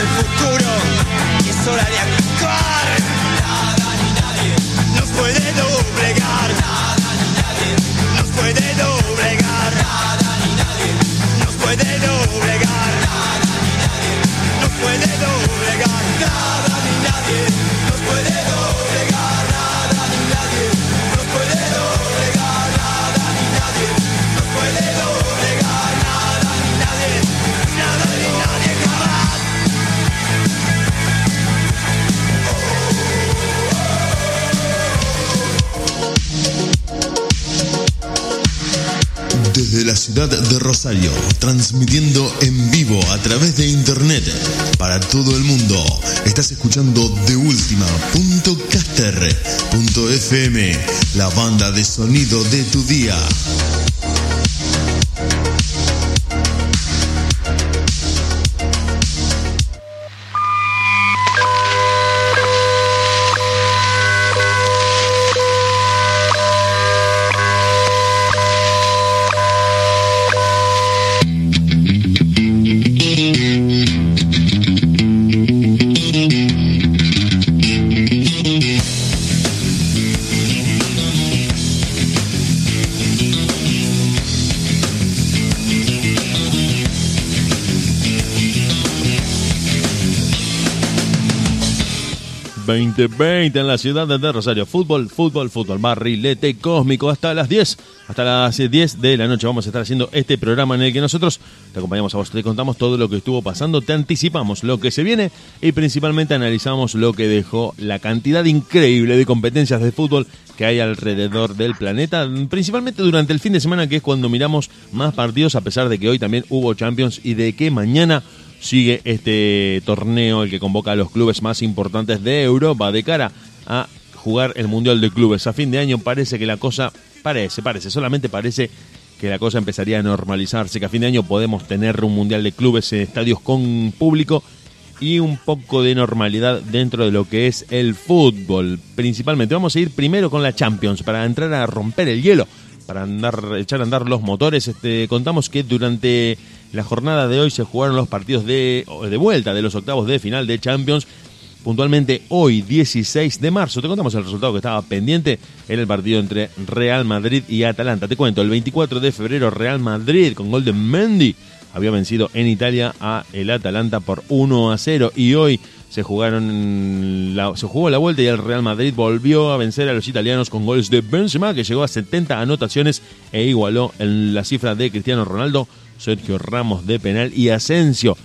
el futuro es hora de actuar. Nada ni nadie nos puede doblegar. Nada ni nadie nos puede doblegar. Nada ni nadie nos puede doblegar. Nada ni nadie nos puede doblegar. Nada ni nadie nos puede doblegar. Ciudad de Rosario, transmitiendo en vivo a través de internet para todo el mundo. Estás escuchando de FM, la banda de sonido de tu día. ...2020 en la ciudad de Rosario. Fútbol, fútbol, fútbol. Barrilete cósmico hasta las 10. Hasta las 10 de la noche vamos a estar haciendo este programa en el que nosotros te acompañamos a vos, te contamos todo lo que estuvo pasando, te anticipamos lo que se viene y principalmente analizamos lo que dejó la cantidad increíble de competencias de fútbol que hay alrededor del planeta, principalmente durante el fin de semana que es cuando miramos más partidos a pesar de que hoy también hubo Champions y de que mañana sigue este torneo, el que convoca a los clubes más importantes de Europa de cara a jugar el Mundial de Clubes. A fin de año parece que la cosa, parece, parece, solamente parece que la cosa empezaría a normalizarse, que a fin de año podemos tener un Mundial de Clubes en estadios con público y un poco de normalidad dentro de lo que es el fútbol. Principalmente vamos a ir primero con la Champions para entrar a romper el hielo, para andar, echar a andar los motores. Este, contamos que durante la jornada de hoy se jugaron los partidos de, de vuelta de los octavos de final de Champions. Puntualmente hoy, 16 de marzo, te contamos el resultado que estaba pendiente. Era el partido entre Real Madrid y Atalanta. Te cuento, el 24 de febrero Real Madrid con gol de Mendy había vencido en Italia a el Atalanta por 1 a 0 y hoy se jugaron se jugó la vuelta y el Real Madrid volvió a vencer a los italianos con goles de Benzema que llegó a 70 anotaciones e igualó en la cifra de Cristiano Ronaldo, Sergio Ramos de penal y Asensio.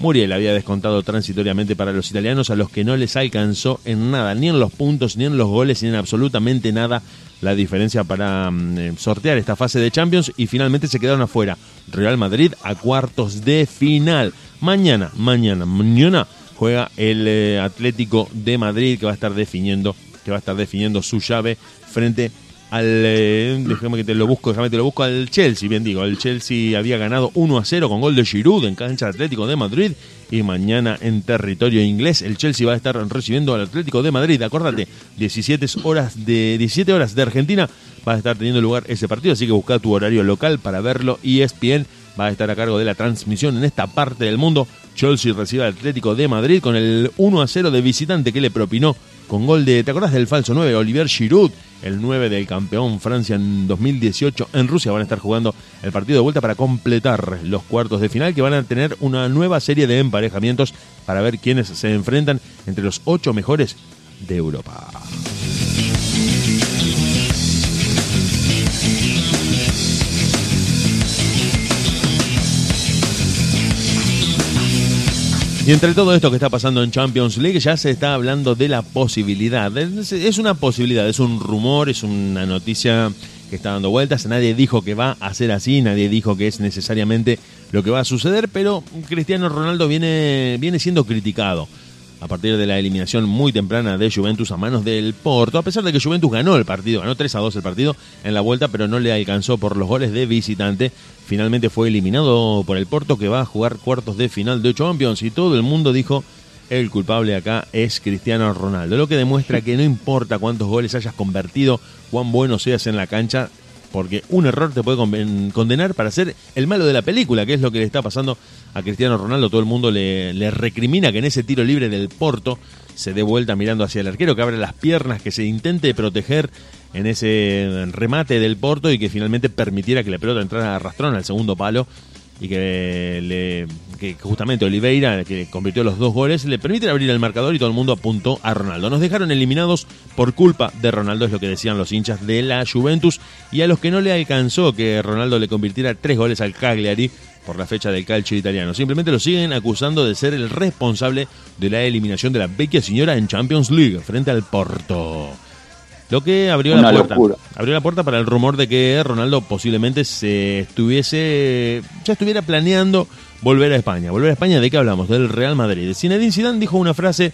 Muriel había descontado transitoriamente para los italianos a los que no les alcanzó en nada, ni en los puntos, ni en los goles, ni en absolutamente nada la diferencia para mm, sortear esta fase de Champions y finalmente se quedaron afuera. Real Madrid a cuartos de final. Mañana, mañana, mañana juega el eh, Atlético de Madrid que va a estar definiendo, que va a estar definiendo su llave frente al eh, déjame que te lo busco, déjame te lo busco al Chelsea, bien digo, el Chelsea había ganado 1 a 0 con gol de Giroud en cancha Atlético de Madrid y mañana en territorio inglés el Chelsea va a estar recibiendo al Atlético de Madrid, acuérdate, 17 horas de 17 horas de Argentina va a estar teniendo lugar ese partido, así que busca tu horario local para verlo y ESPN va a estar a cargo de la transmisión en esta parte del mundo. Chelsea recibe al Atlético de Madrid con el 1 a 0 de visitante que le propinó con gol de, ¿te acordás del falso 9? Olivier Giroud, el 9 del campeón Francia en 2018 en Rusia. Van a estar jugando el partido de vuelta para completar los cuartos de final que van a tener una nueva serie de emparejamientos para ver quiénes se enfrentan entre los ocho mejores de Europa. Y entre todo esto que está pasando en Champions League ya se está hablando de la posibilidad. Es una posibilidad, es un rumor, es una noticia que está dando vueltas. Nadie dijo que va a ser así, nadie dijo que es necesariamente lo que va a suceder, pero Cristiano Ronaldo viene, viene siendo criticado a partir de la eliminación muy temprana de Juventus a manos del Porto, a pesar de que Juventus ganó el partido, ganó 3 a 2 el partido en la vuelta, pero no le alcanzó por los goles de visitante. Finalmente fue eliminado por el Porto que va a jugar cuartos de final de Champions y todo el mundo dijo el culpable acá es Cristiano Ronaldo, lo que demuestra que no importa cuántos goles hayas convertido, cuán bueno seas en la cancha, porque un error te puede condenar para ser el malo de la película, que es lo que le está pasando a Cristiano Ronaldo. Todo el mundo le, recrimina que en ese tiro libre del Porto se dé vuelta mirando hacia el arquero, que abre las piernas, que se intente proteger en ese remate del Porto y que finalmente permitiera que la pelota entrara a arrastrón al segundo palo y que, le, que justamente Oliveira, que convirtió los dos goles, le permiten abrir el marcador y todo el mundo apuntó a Ronaldo. Nos dejaron eliminados por culpa de Ronaldo, es lo que decían los hinchas de la Juventus, y a los que no le alcanzó que Ronaldo le convirtiera tres goles al Cagliari por la fecha del calcio italiano. Simplemente lo siguen acusando de ser el responsable de la eliminación de la vecchia señora en Champions League frente al Porto. Lo que abrió Una la puerta. locura. Abrió la puerta para el rumor de que Ronaldo posiblemente se estuviese ya estuviera planeando volver a España. Volver a España, ¿de qué hablamos? Del Real Madrid. Zinedine Zidane dijo una frase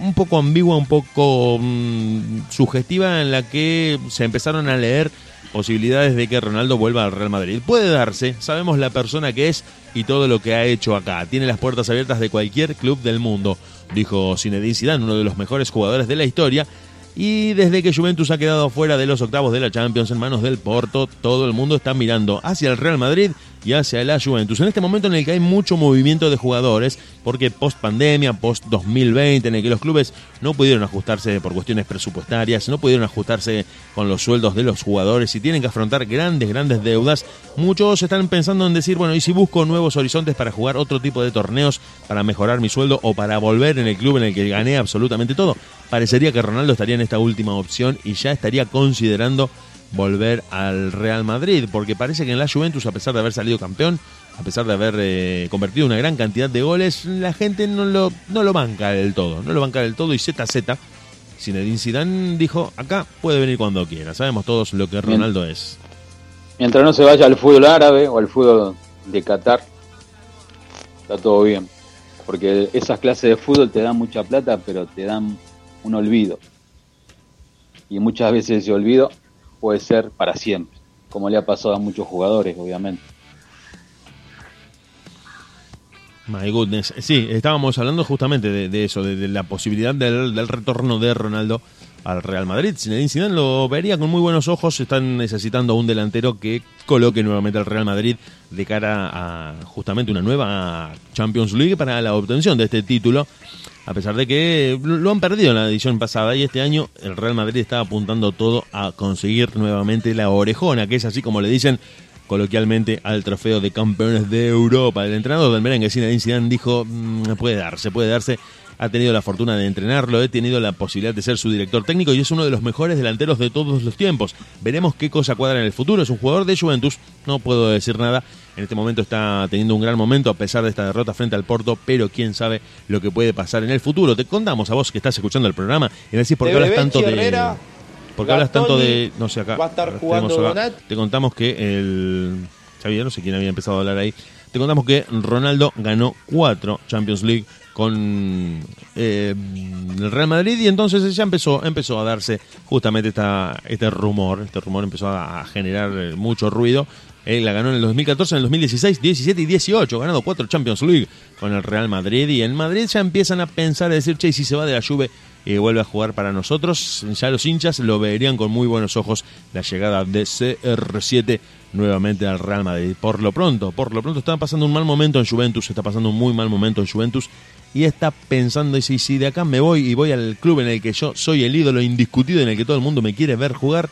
un poco ambigua, un poco mm, sugestiva en la que se empezaron a leer posibilidades de que Ronaldo vuelva al Real Madrid. Puede darse, sabemos la persona que es y todo lo que ha hecho acá. Tiene las puertas abiertas de cualquier club del mundo, dijo Zinedine Zidane, uno de los mejores jugadores de la historia. Y desde que Juventus ha quedado fuera de los octavos de la Champions en manos del Porto, todo el mundo está mirando hacia el Real Madrid y hacia la Juventus. En este momento en el que hay mucho movimiento de jugadores, porque post pandemia, post 2020, en el que los clubes no pudieron ajustarse por cuestiones presupuestarias, no pudieron ajustarse con los sueldos de los jugadores y tienen que afrontar grandes, grandes deudas, muchos están pensando en decir, bueno, ¿y si busco nuevos horizontes para jugar otro tipo de torneos, para mejorar mi sueldo o para volver en el club en el que gané absolutamente todo? Parecería que Ronaldo estaría en esta última opción y ya estaría considerando volver al Real Madrid, porque parece que en la Juventus, a pesar de haber salido campeón, a pesar de haber eh, convertido una gran cantidad de goles, la gente no lo, no lo banca del todo, no lo banca del todo y ZZ, Zinedine Zidane dijo, acá puede venir cuando quiera, sabemos todos lo que Ronaldo es. Mientras no se vaya al fútbol árabe o al fútbol de Qatar, está todo bien. Porque esas clases de fútbol te dan mucha plata, pero te dan un olvido. Y muchas veces ese olvido puede ser para siempre, como le ha pasado a muchos jugadores, obviamente. My goodness. Sí, estábamos hablando justamente de, eso, de, la posibilidad del, retorno de Ronaldo al Real Madrid. Zinedine Zidane lo vería con muy buenos ojos. Están necesitando un delantero que coloque nuevamente al Real Madrid de cara a justamente una nueva Champions League para la obtención de este título. A pesar de que lo han perdido en la edición pasada y este año el Real Madrid está apuntando todo a conseguir nuevamente la orejona, que es así como le dicen coloquialmente al trofeo de campeones de Europa. El entrenador del merengue, Zinedine Zidane, dijo, "Mm, puede darse, puede darse. Ha tenido la fortuna de entrenarlo, he tenido la posibilidad de ser su director técnico y es uno de los mejores delanteros de todos los tiempos. Veremos qué cosa cuadra en el futuro. Es un jugador de Juventus, no puedo decir nada. En este momento está teniendo un gran momento a pesar de esta derrota frente al Porto, pero quién sabe lo que puede pasar en el futuro. Te contamos a vos que estás escuchando el programa y decís por qué hablas tanto de... ¿Por qué hablas tanto de.? No sé, acá. va a estar jugando acá. Te contamos que el. Sabía, no sé quién había empezado a hablar ahí. Te contamos que Ronaldo ganó cuatro Champions League con eh, el Real Madrid y entonces ya empezó, empezó a darse justamente esta, este rumor. Este rumor empezó a, generar eh, mucho ruido. Él la ganó en el 2014, en el 2016, 17 y 18. Ganado cuatro Champions League con el Real Madrid. Y en Madrid ya empiezan a pensar, a decir, che, si se va de la Juve y vuelve a jugar para nosotros, ya los hinchas lo verían con muy buenos ojos la llegada de CR7 nuevamente al Real Madrid. Por lo pronto, por lo pronto está pasando un mal momento en Juventus, está pasando un muy mal momento en Juventus y está pensando, y si, si de acá me voy y voy al club en el que yo soy el ídolo indiscutido, en el que todo el mundo me quiere ver jugar,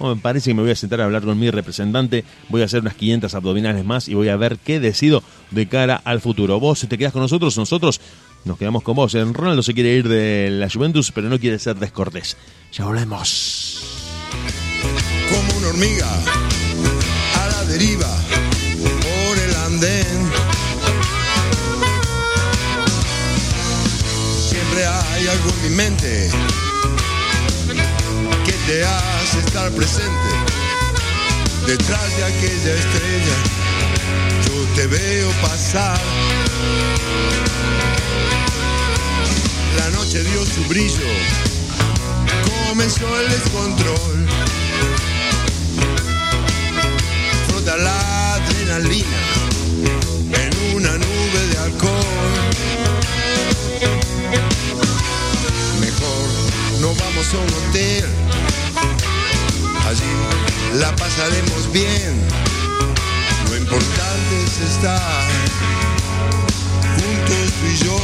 me parece que me voy a sentar a hablar con mi representante, voy a hacer unas 500 abdominales más y voy a ver qué decido de cara al futuro. Vos te quedás con nosotros, nosotros nos quedamos con vos. Ronaldo se quiere ir de la Juventus, pero no quiere ser descortés. Ya volvemos. como una hormiga a la deriva por el andén. Algo en mi mente que te hace estar presente detrás de aquella estrella. Yo te veo pasar. La noche dio su brillo, comenzó el descontrol. Frota la adrenalina Vamos a un hotel. Allí la pasaremos bien. Lo importante es estar juntos tú y yo.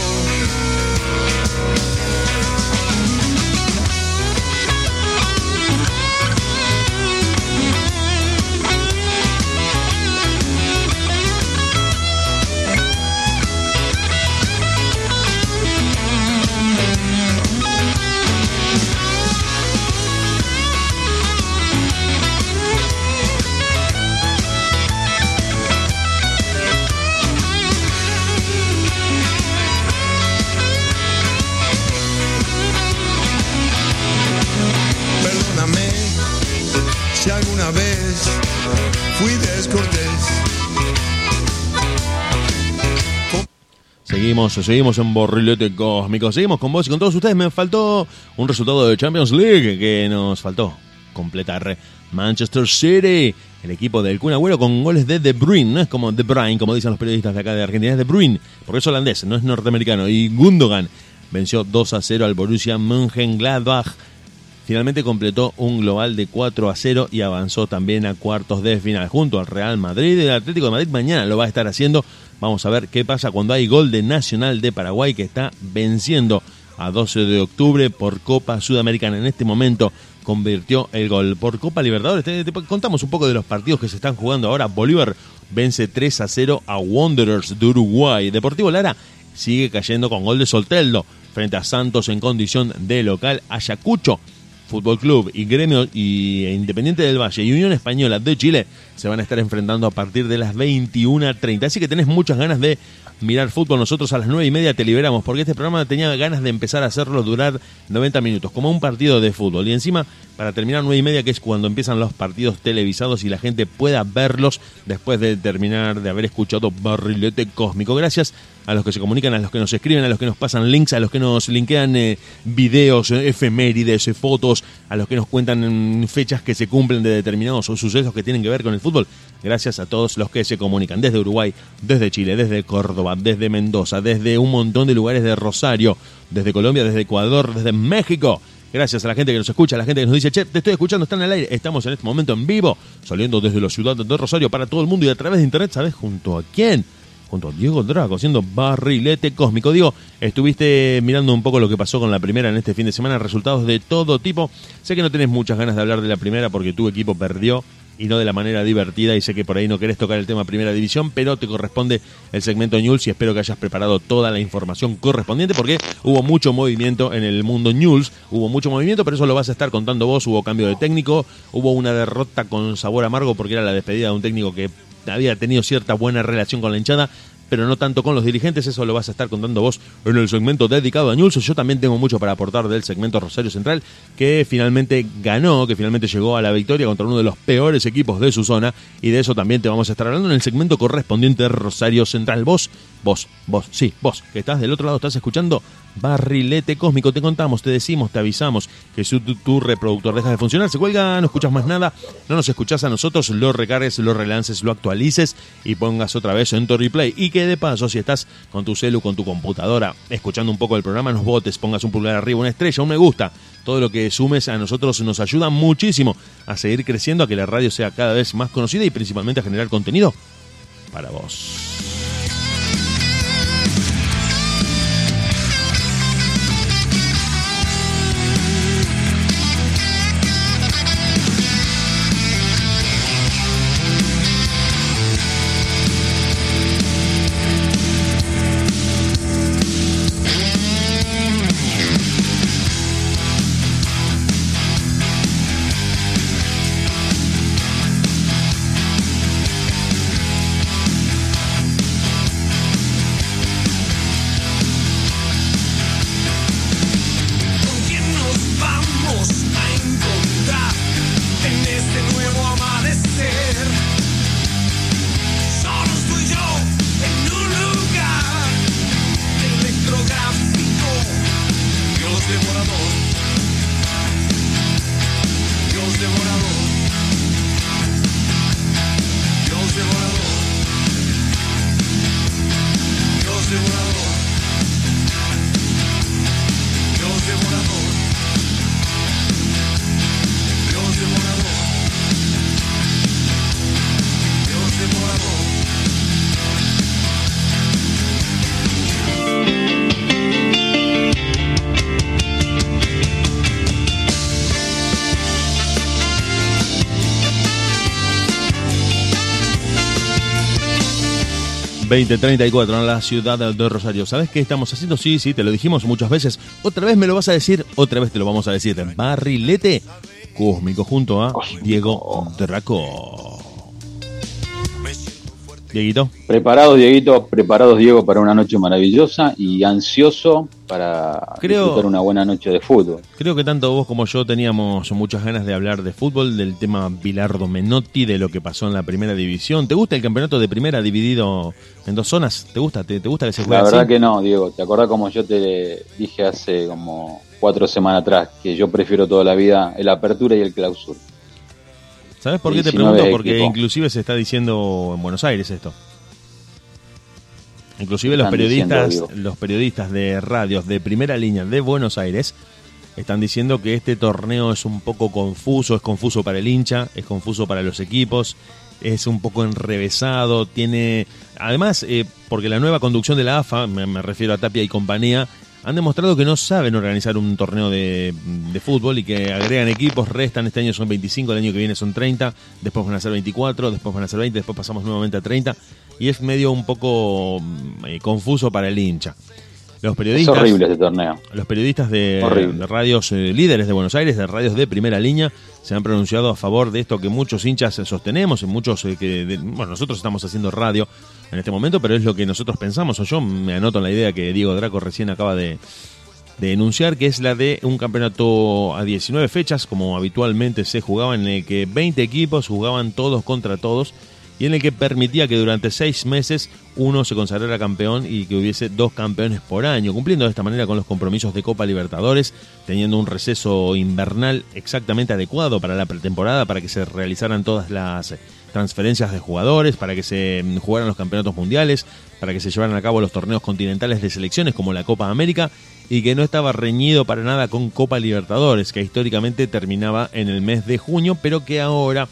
Seguimos, seguimos en Borrilete Cósmico. Seguimos con vos y con todos ustedes. Me faltó un resultado de Champions League que nos faltó completar. Manchester City, el equipo del Kun Agüero con goles de De Bruyne. No es como De Bruyne, como dicen los periodistas de acá de Argentina. Es De Bruyne, porque es holandés, no es norteamericano. Y Gundogan venció 2 a 0 al Borussia Mönchengladbach. Finalmente completó un global de 4 a 0 y avanzó también a cuartos de final junto al Real Madrid. El Atlético de Madrid mañana lo va a estar haciendo. Vamos a ver qué pasa cuando hay gol de Nacional de Paraguay que está venciendo a 12 de octubre por Copa Sudamericana. En este momento convirtió el gol por Copa Libertadores. Contamos un poco de los partidos que se están jugando ahora. Bolívar vence 3 a 0 a Wanderers de Uruguay. Deportivo Lara sigue cayendo con gol de Solteldo frente a Santos en condición de local. Ayacucho Fútbol Club y Gremio y Independiente del Valle y Unión Española de Chile se van a estar enfrentando a partir de las 21.30. Así que tenés muchas ganas de mirar fútbol. Nosotros a las 9 y media te liberamos porque este programa tenía ganas de empezar a hacerlo durar 90 minutos, como un partido de fútbol. Y encima, para terminar 9 y media, que es cuando empiezan los partidos televisados y la gente pueda verlos después de terminar de haber escuchado Barrilete Cósmico. Gracias a los que se comunican, a los que nos escriben, a los que nos pasan links, a los que nos linkean eh, videos, eh, efemérides, eh, fotos, a los que nos cuentan mm, fechas que se cumplen de determinados sucesos que tienen que ver con el fútbol. Gracias a todos los que se comunican desde Uruguay, desde Chile, desde Córdoba, desde Mendoza, desde un montón de lugares de Rosario, desde Colombia, desde Ecuador, desde México. Gracias a la gente que nos escucha, a la gente que nos dice, che, te estoy escuchando, están al aire. Estamos en este momento en vivo, saliendo desde la ciudad de Rosario para todo el mundo y a través de internet, ¿sabes? ¿Junto a quién? junto a Diego Drago haciendo barrilete cósmico. Digo, estuviste mirando un poco lo que pasó con la primera en este fin de semana, resultados de todo tipo. Sé que no tenés muchas ganas de hablar de la primera porque tu equipo perdió y no de la manera divertida y sé que por ahí no querés tocar el tema primera división, pero te corresponde el segmento News y espero que hayas preparado toda la información correspondiente porque hubo mucho movimiento en el mundo News, hubo mucho movimiento, pero eso lo vas a estar contando vos, hubo cambio de técnico, hubo una derrota con sabor amargo porque era la despedida de un técnico que había tenido cierta buena relación con la hinchada, pero no tanto con los dirigentes, eso lo vas a estar contando vos en el segmento dedicado a News. Yo también tengo mucho para aportar del segmento Rosario Central, que finalmente ganó, que finalmente llegó a la victoria contra uno de los peores equipos de su zona, y de eso también te vamos a estar hablando en el segmento correspondiente de Rosario Central. Vos, vos, vos, sí, vos, que estás del otro lado, estás escuchando Barrilete Cósmico, te contamos, te decimos, te avisamos que si tu, reproductor deja de funcionar, se cuelga, no escuchas más nada, no nos escuchás a nosotros, lo recargues, lo relances, lo actualices y pongas otra vez en tu replay. Y que de paso, si estás con tu celu, con tu computadora, escuchando un poco el programa, nos votes, pongas un pulgar arriba, una estrella, un me gusta. Todo lo que sumes a nosotros nos ayuda muchísimo a seguir creciendo, a que la radio sea cada vez más conocida y principalmente a generar contenido para vos. 2034 en la ciudad de Rosario. ¿Sabes qué estamos haciendo? Sí, sí, te lo dijimos muchas veces. Otra vez me lo vas a decir, otra vez te lo vamos a decir. Barrilete cósmico junto a Diego Draco. Dieguito. Preparados, Dieguito, preparados, Diego, para una noche maravillosa y ansioso para Creo- disfrutar una buena noche de fútbol. Creo que tanto vos como yo teníamos muchas ganas de hablar de fútbol, del tema Bilardo Menotti, de lo que pasó en la primera división. ¿Te gusta el campeonato de primera dividido en dos zonas? ¿Te gusta? ¿Te, te gusta que se juegue La verdad así? que no, Diego. ¿Te acordás como yo te dije hace como cuatro semanas atrás que yo prefiero toda la vida el apertura y el clausura? ¿Sabes por qué te 19 pregunto? Porque equipos. inclusive se está diciendo en Buenos Aires esto. Inclusive los periodistas, diciendo, los periodistas de radios de primera línea de Buenos Aires están diciendo que este torneo es un poco confuso, es confuso para el hincha, es confuso para los equipos, es un poco enrevesado, tiene... Además, eh, porque la nueva conducción de la AFA, me, me refiero a Tapia y compañía, han demostrado que no saben organizar un torneo de, de fútbol y que agregan equipos, restan, este año son 25, el año que viene son 30, después van a ser 24, después van a ser 20, después pasamos nuevamente a 30 y es medio un poco mm, eh, confuso para el hincha. Los Es periodistas, horrible este torneo. los periodistas de, radios eh, líderes de Buenos Aires, de radios de primera línea, se han pronunciado a favor de esto que muchos hinchas sostenemos, y muchos eh, que, de- bueno, nosotros estamos haciendo radio en este momento, pero es lo que nosotros pensamos, o yo me anoto en la idea que Diego Draco recién acaba de, de enunciar, que es la de un campeonato a 19 fechas, como habitualmente se jugaba, en el que 20 equipos jugaban todos contra todos y en el que permitía que durante seis meses uno se consagrara campeón y que hubiese dos campeones por año, cumpliendo de esta manera con los compromisos de Copa Libertadores, teniendo un receso invernal exactamente adecuado para la pretemporada, para que se realizaran todas las transferencias de jugadores, para que se mm, jugaran los campeonatos mundiales, para que se llevaran a cabo los torneos continentales de selecciones como la Copa América y que no estaba reñido para nada con Copa Libertadores, que históricamente terminaba en el mes de junio, pero que ahora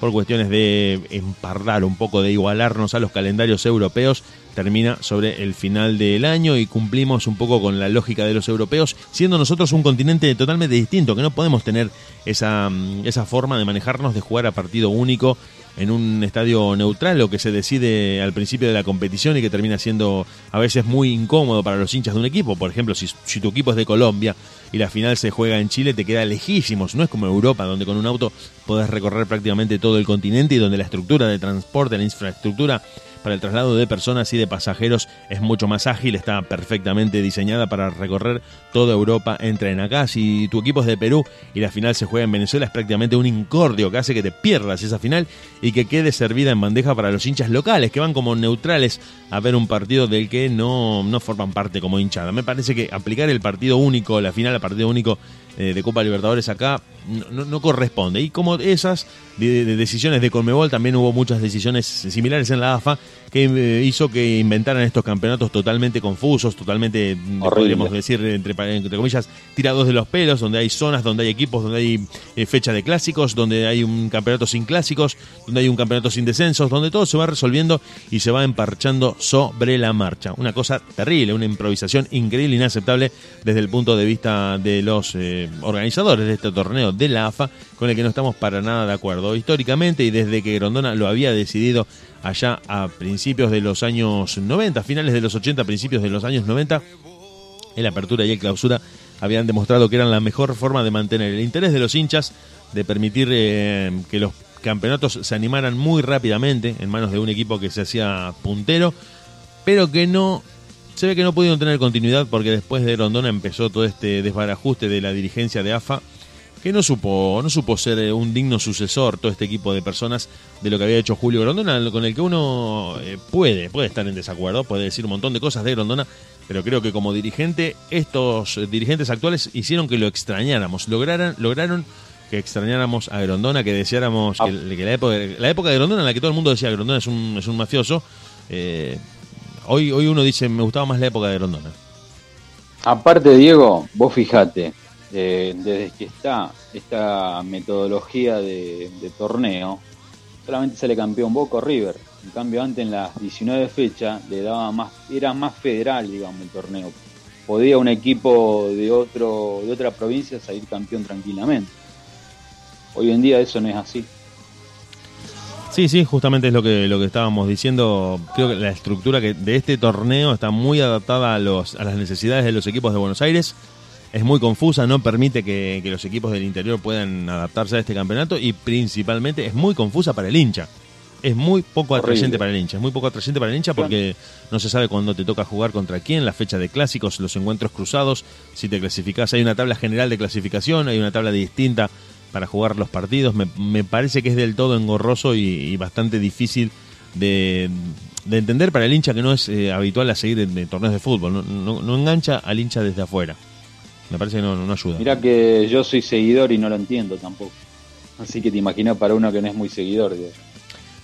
por cuestiones de empardar un poco, de igualarnos a los calendarios europeos, termina sobre el final del año y cumplimos un poco con la lógica de los europeos, siendo nosotros un continente totalmente distinto, que no podemos tener esa, mm, esa forma de manejarnos, de jugar a partido único en un estadio neutral, lo que se decide al principio de la competición y que termina siendo a veces muy incómodo para los hinchas de un equipo. Por ejemplo, si, si tu equipo es de Colombia y la final se juega en Chile, te queda lejísimos. No es como Europa, donde con un auto podés recorrer prácticamente todo el continente y donde la estructura de transporte, la infraestructura para el traslado de personas y de pasajeros es mucho más ágil, está perfectamente diseñada para recorrer toda Europa, entra en acá. Si tu equipo es de Perú y la final se juega en Venezuela, es prácticamente un incordio que hace que te pierdas esa final y que quede servida en bandeja para los hinchas locales, que van como neutrales a ver un partido del que no, no forman parte como hinchada. Me parece que aplicar el partido único, la final al partido único de Copa Libertadores acá no corresponde. Y como esas de- de decisiones de Conmebol, también hubo muchas decisiones similares en la AFA que eh, hizo que inventaran estos campeonatos totalmente confusos, totalmente, Horrible. podríamos decir, entre comillas, tirados de los pelos, donde hay zonas, donde hay equipos, donde hay eh, fecha de clásicos, donde hay un campeonato sin clásicos, donde hay un campeonato sin descensos, donde todo se va resolviendo y se va emparchando sobre la marcha. Una cosa terrible, una improvisación increíble, inaceptable desde el punto de vista de los eh, organizadores de este torneo de la AFA, con el que no estamos para nada de acuerdo. Históricamente y desde que Grondona lo había decidido allá a principios de los años 90, finales de los 80, principios de los años 90, el apertura y el clausura habían demostrado que eran la mejor forma de mantener el interés de los hinchas, de permitir eh, que los campeonatos se animaran muy rápidamente en manos de un equipo que se hacía puntero, pero que no se ve que no pudieron tener continuidad porque después de Rondona empezó todo este desbarajuste de la dirigencia de AFA que no supo no supo ser eh, un digno sucesor todo este equipo de personas de lo que había hecho Julio Grondona con el que uno eh, puede puede estar en desacuerdo puede decir un montón de cosas de Grondona pero creo que como dirigente estos eh, dirigentes actuales hicieron que lo extrañáramos lograran lograron que extrañáramos a Grondona que deseáramos Ah. que, que la época la época de Grondona en la que todo el mundo decía Grondona es un es un mafioso eh, hoy hoy uno dice me gustaba más la época de Grondona Aparte, Diego, vos fijate, desde que está esta metodología de, torneo, solamente sale campeón Boca River. En cambio, antes en las 19 fechas le daba más, era más federal, digamos, el torneo. Podía un equipo de otro, de otra provincia salir campeón tranquilamente. Hoy en día eso no es así. Sí, sí, justamente es lo que, lo que estábamos diciendo. Creo que la estructura de este torneo está muy adaptada a, los, a las necesidades de los equipos de Buenos Aires. Es muy confusa, no permite que, que los equipos del interior puedan adaptarse a este campeonato y principalmente es muy confusa para el hincha. Es muy poco Horrible. atrayente para el hincha. Es muy poco atrayente para el hincha porque no se sabe cuándo te toca jugar contra quién, la fecha de clásicos, los encuentros cruzados, si te clasificás. Hay una tabla general de clasificación, hay una tabla distinta para jugar los partidos. Me, me parece que es del todo engorroso y, y bastante difícil de, de entender para el hincha que no es eh, habitual a seguir en, en torneos de fútbol. No, no- no engancha al hincha desde afuera. Me parece que no, no ayuda. Mirá que yo soy seguidor y no lo entiendo tampoco. Así que te imaginas para uno que no es muy seguidor.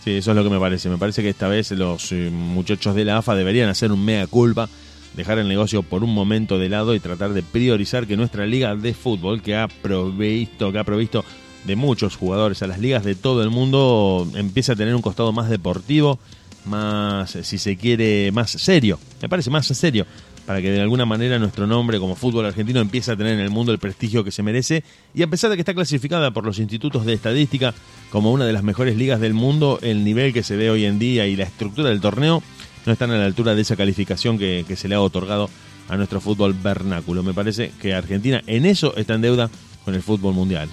Sí, eso es lo que me parece. Me parece que esta vez los eh, muchachos de la AFA deberían hacer un mea culpa, dejar el negocio por un momento de lado y tratar de priorizar que nuestra liga de fútbol, que ha provisto, que ha provisto de muchos jugadores a las ligas de todo el mundo, empiece a tener un costado más deportivo, más, eh, si se quiere, más serio. Me parece más serio para que de alguna manera nuestro nombre como fútbol argentino empiece a tener en el mundo el prestigio que se merece y a pesar de que está clasificada por los institutos de estadística como una de las mejores ligas del mundo, el nivel que se ve hoy en día y la estructura del torneo no están a la altura de esa calificación que, se le ha otorgado a nuestro fútbol vernáculo. Me parece que Argentina en eso está en deuda con el fútbol mundial.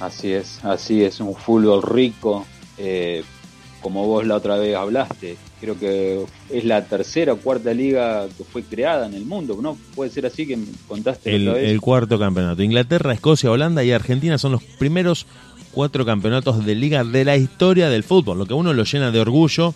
Así es, así es, un fútbol rico, eh, como vos la otra vez hablaste. Creo que es la tercera o cuarta liga que fue creada en el mundo, ¿no? Puede ser así que contaste El, el cuarto campeonato. Inglaterra, Escocia, Holanda y Argentina son los primeros cuatro campeonatos de liga de la historia del fútbol, lo que a uno lo llena de orgullo,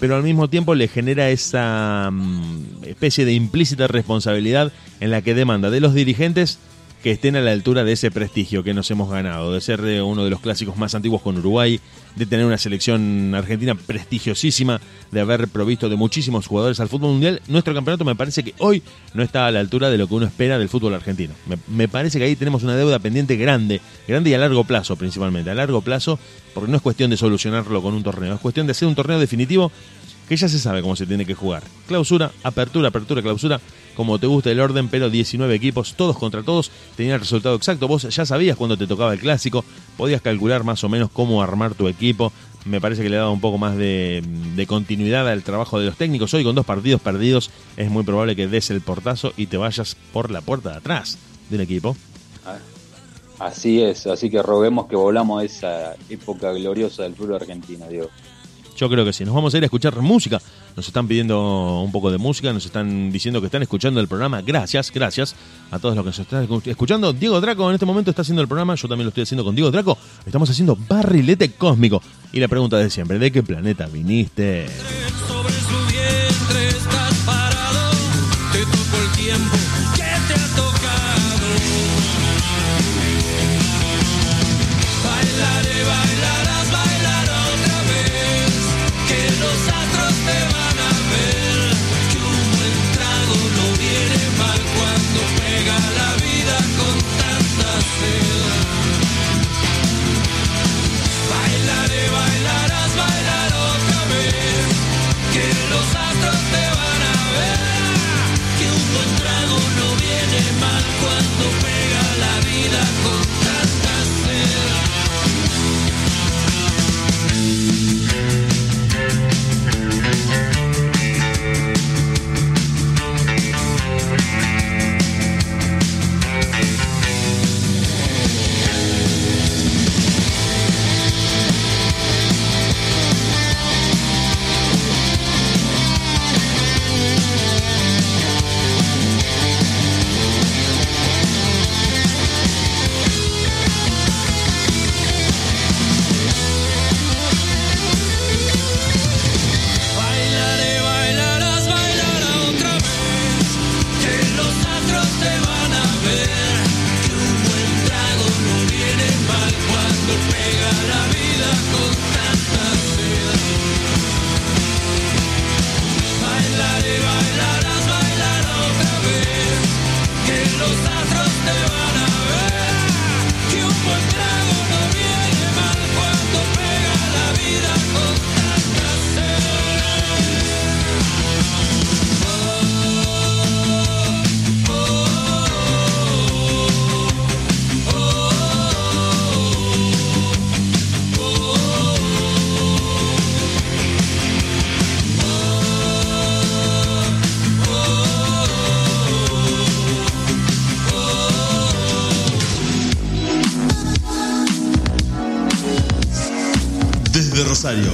pero al mismo tiempo le genera esa mm, especie de implícita responsabilidad en la que demanda de los dirigentes que estén a la altura de ese prestigio que nos hemos ganado, de ser de uno de los clásicos más antiguos con Uruguay, de tener una selección argentina prestigiosísima, de haber provisto de muchísimos jugadores al fútbol mundial. Nuestro campeonato me parece que hoy no está a la altura de lo que uno espera del fútbol argentino. Me, me parece que ahí tenemos una deuda pendiente grande, grande y a largo plazo principalmente, a largo plazo, porque no es cuestión de solucionarlo con un torneo, es cuestión de hacer un torneo definitivo que ya se sabe cómo se tiene que jugar. Clausura, apertura, apertura, clausura, como te gusta el orden, pero 19 equipos, todos contra todos, tenía el resultado exacto. Vos ya sabías cuándo te tocaba el clásico, podías calcular más o menos cómo armar tu equipo. Me parece que le daba un poco más de, de continuidad al trabajo de los técnicos. Hoy con dos partidos perdidos es muy probable que des el portazo y te vayas por la puerta de atrás de un equipo. Así es, así que roguemos que volamos a esa época gloriosa del fútbol argentino, digo. Yo creo que sí. Nos vamos a ir a escuchar música. Nos están pidiendo un poco de música, nos están diciendo que están escuchando el programa. Gracias, gracias a todos los que nos están escuchando. Diego Draco en este momento está haciendo el programa. Yo también lo estoy haciendo con Diego Draco. Estamos haciendo barrilete cósmico. Y la pregunta de siempre, ¿de qué planeta viniste?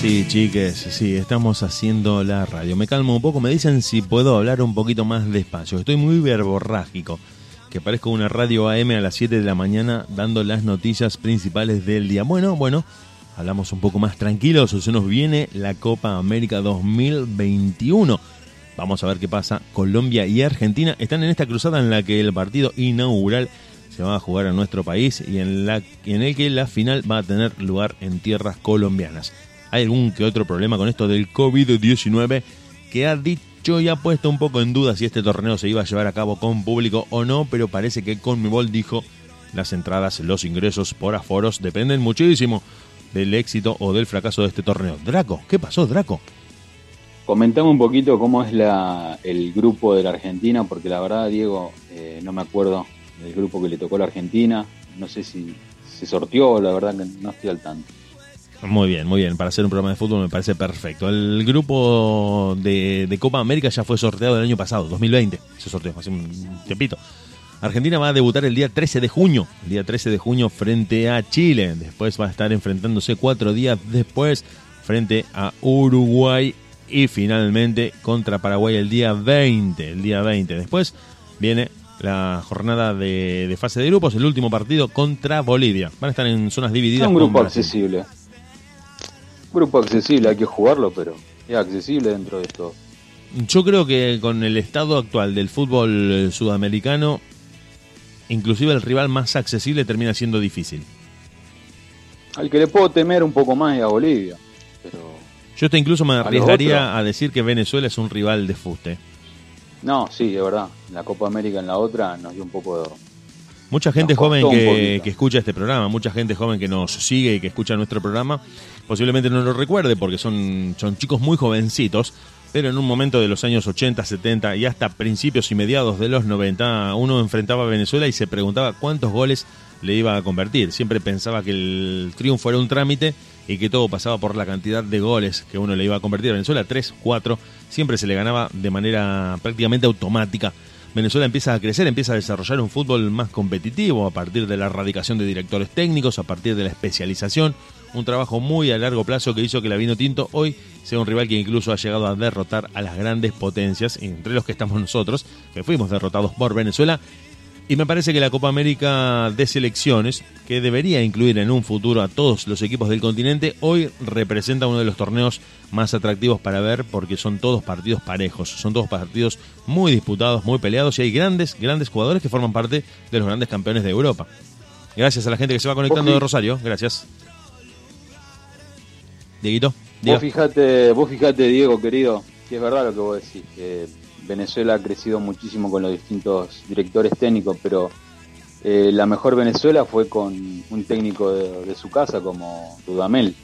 Sí, chiques, sí, estamos haciendo la radio. Me calmo un poco, me dicen si puedo hablar un poquito más despacio. Estoy muy verborrágico, que parezco una radio AM a las 7 de la mañana dando las noticias principales del día. Bueno, bueno, hablamos un poco más tranquilos, se nos viene la Copa América 2021. Vamos a ver qué pasa. Colombia y Argentina están en esta cruzada en la que el partido inaugural se va a jugar en nuestro país y en, la, en el que la final va a tener lugar en tierras colombianas hay algún que otro problema con esto del COVID-19 que ha dicho y ha puesto un poco en duda si este torneo se iba a llevar a cabo con público o no, pero parece que Conmebol dijo las entradas, los ingresos por aforos dependen muchísimo del éxito o del fracaso de este torneo. Draco, ¿qué pasó, Draco? Comentame un poquito cómo es el grupo de la Argentina, porque la verdad, Diego, eh, no me acuerdo del grupo que le tocó la Argentina. No sé si se sorteó, la verdad que no estoy al tanto. Muy bien, muy bien. Para hacer un programa de fútbol me parece perfecto. El grupo de, Copa América ya fue sorteado el año pasado, 2020. Se sorteó hace un tiempito. Argentina va a debutar el día 13 de junio, el día 13 de junio frente a Chile. Después va a estar enfrentándose cuatro días después frente a Uruguay y finalmente contra Paraguay el día 20. El día 20. Después viene la jornada de, fase de grupos, el último partido contra Bolivia. Van a estar en zonas divididas. Es un grupo accesible grupo accesible, hay que jugarlo, pero es accesible dentro de esto. Yo creo que con el estado actual del fútbol sudamericano, inclusive el rival más accesible termina siendo difícil. Al que le puedo temer un poco más es a Bolivia. Pero Yo hasta incluso me arriesgaría a decir que Venezuela es un rival de fuste. No, sí, de verdad. La Copa América en la otra nos dio un poco de... Mucha gente joven que, que, escucha este programa, mucha gente joven que nos sigue y que escucha nuestro programa, posiblemente no lo recuerde porque son, son chicos muy jovencitos, pero en un momento de los años 80, 70 y hasta principios y mediados de los 90, uno enfrentaba a Venezuela y se preguntaba cuántos goles le iba a convertir. Siempre pensaba que el triunfo era un trámite y que todo pasaba por la cantidad de goles que uno le iba a convertir a Venezuela, 3, 4, siempre se le ganaba de manera prácticamente automática. Venezuela empieza a crecer, empieza a desarrollar un fútbol más competitivo a partir de la erradicación de directores técnicos, a partir de la especialización, un trabajo muy a largo plazo que hizo que la Vino Tinto hoy sea un rival que incluso ha llegado a derrotar a las grandes potencias, entre los que estamos nosotros, que fuimos derrotados por Venezuela. Y me parece que la Copa América de Selecciones, que debería incluir en un futuro a todos los equipos del continente, hoy representa uno de los torneos más atractivos para ver porque son todos partidos parejos, son todos partidos muy disputados, muy peleados y hay grandes, grandes jugadores que forman parte de los grandes campeones de Europa. Gracias a la gente que se va conectando de Rosario, gracias. Dieguito. Vos fijate, vos fijate, Diego, querido, que es verdad lo que vos decís, que Venezuela ha crecido muchísimo con los distintos directores técnicos, pero eh, la mejor Venezuela fue con un técnico de, su casa como Dudamel.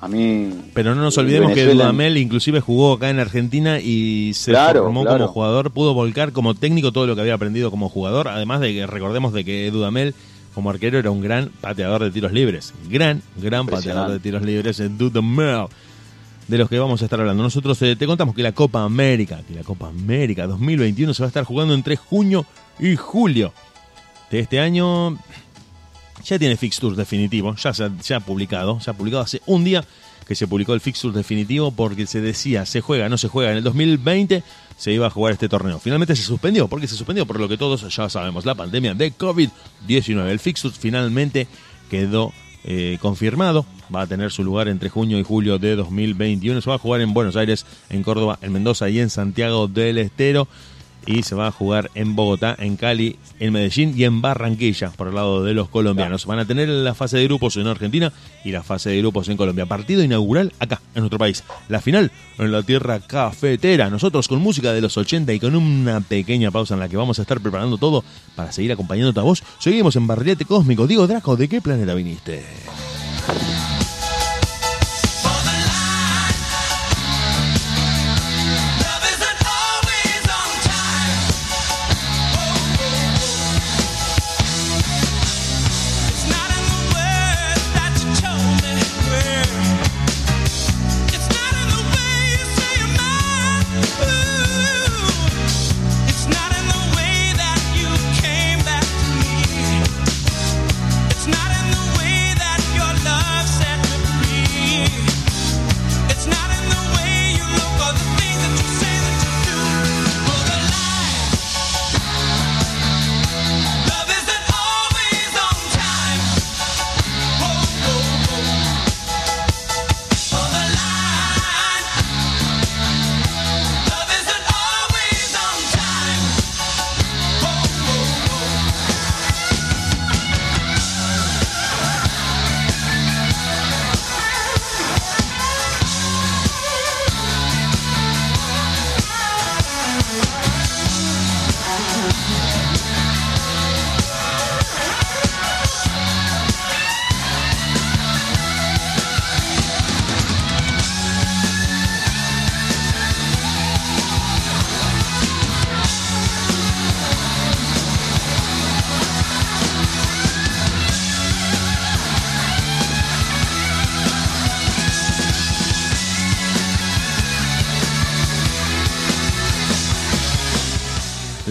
A mí. Pero no nos olvidemos que Dudamel inclusive jugó acá en Argentina y se formó como jugador, pudo volcar como técnico todo lo que había aprendido como jugador, además de que recordemos de que Dudamel como arquero era un gran pateador de tiros libres. Gran, gran pateador de tiros libres en Dudamel. De los que vamos a estar hablando. Nosotros eh, te contamos que la Copa América, que la Copa América 2021 se va a estar jugando entre junio y julio de este año. Ya tiene fixture definitivo, ya se ha, publicado, se ha publicado hace un día que se publicó el fixture definitivo porque se decía se juega, no se juega en el 2020 se iba a jugar este torneo. Finalmente se suspendió. porque se suspendió? Por lo que todos ya sabemos, la pandemia de COVID-19. El fixture finalmente quedó eh, confirmado. Va a tener su lugar entre junio y julio de 2021. Se va a jugar en Buenos Aires, en Córdoba, en Mendoza y en Santiago del Estero. Y se va a jugar en Bogotá, en Cali, en Medellín y en Barranquilla, por el lado de los colombianos. Van a tener la fase de grupos en Argentina y la fase de grupos en Colombia. Partido inaugural acá, en nuestro país. La final en la tierra cafetera. Nosotros con música de los 80 y con una pequeña pausa en la que vamos a estar preparando todo para seguir acompañándote a vos. Seguimos en Barrilete Cósmico. Digo, Draco, ¿de qué planeta viniste?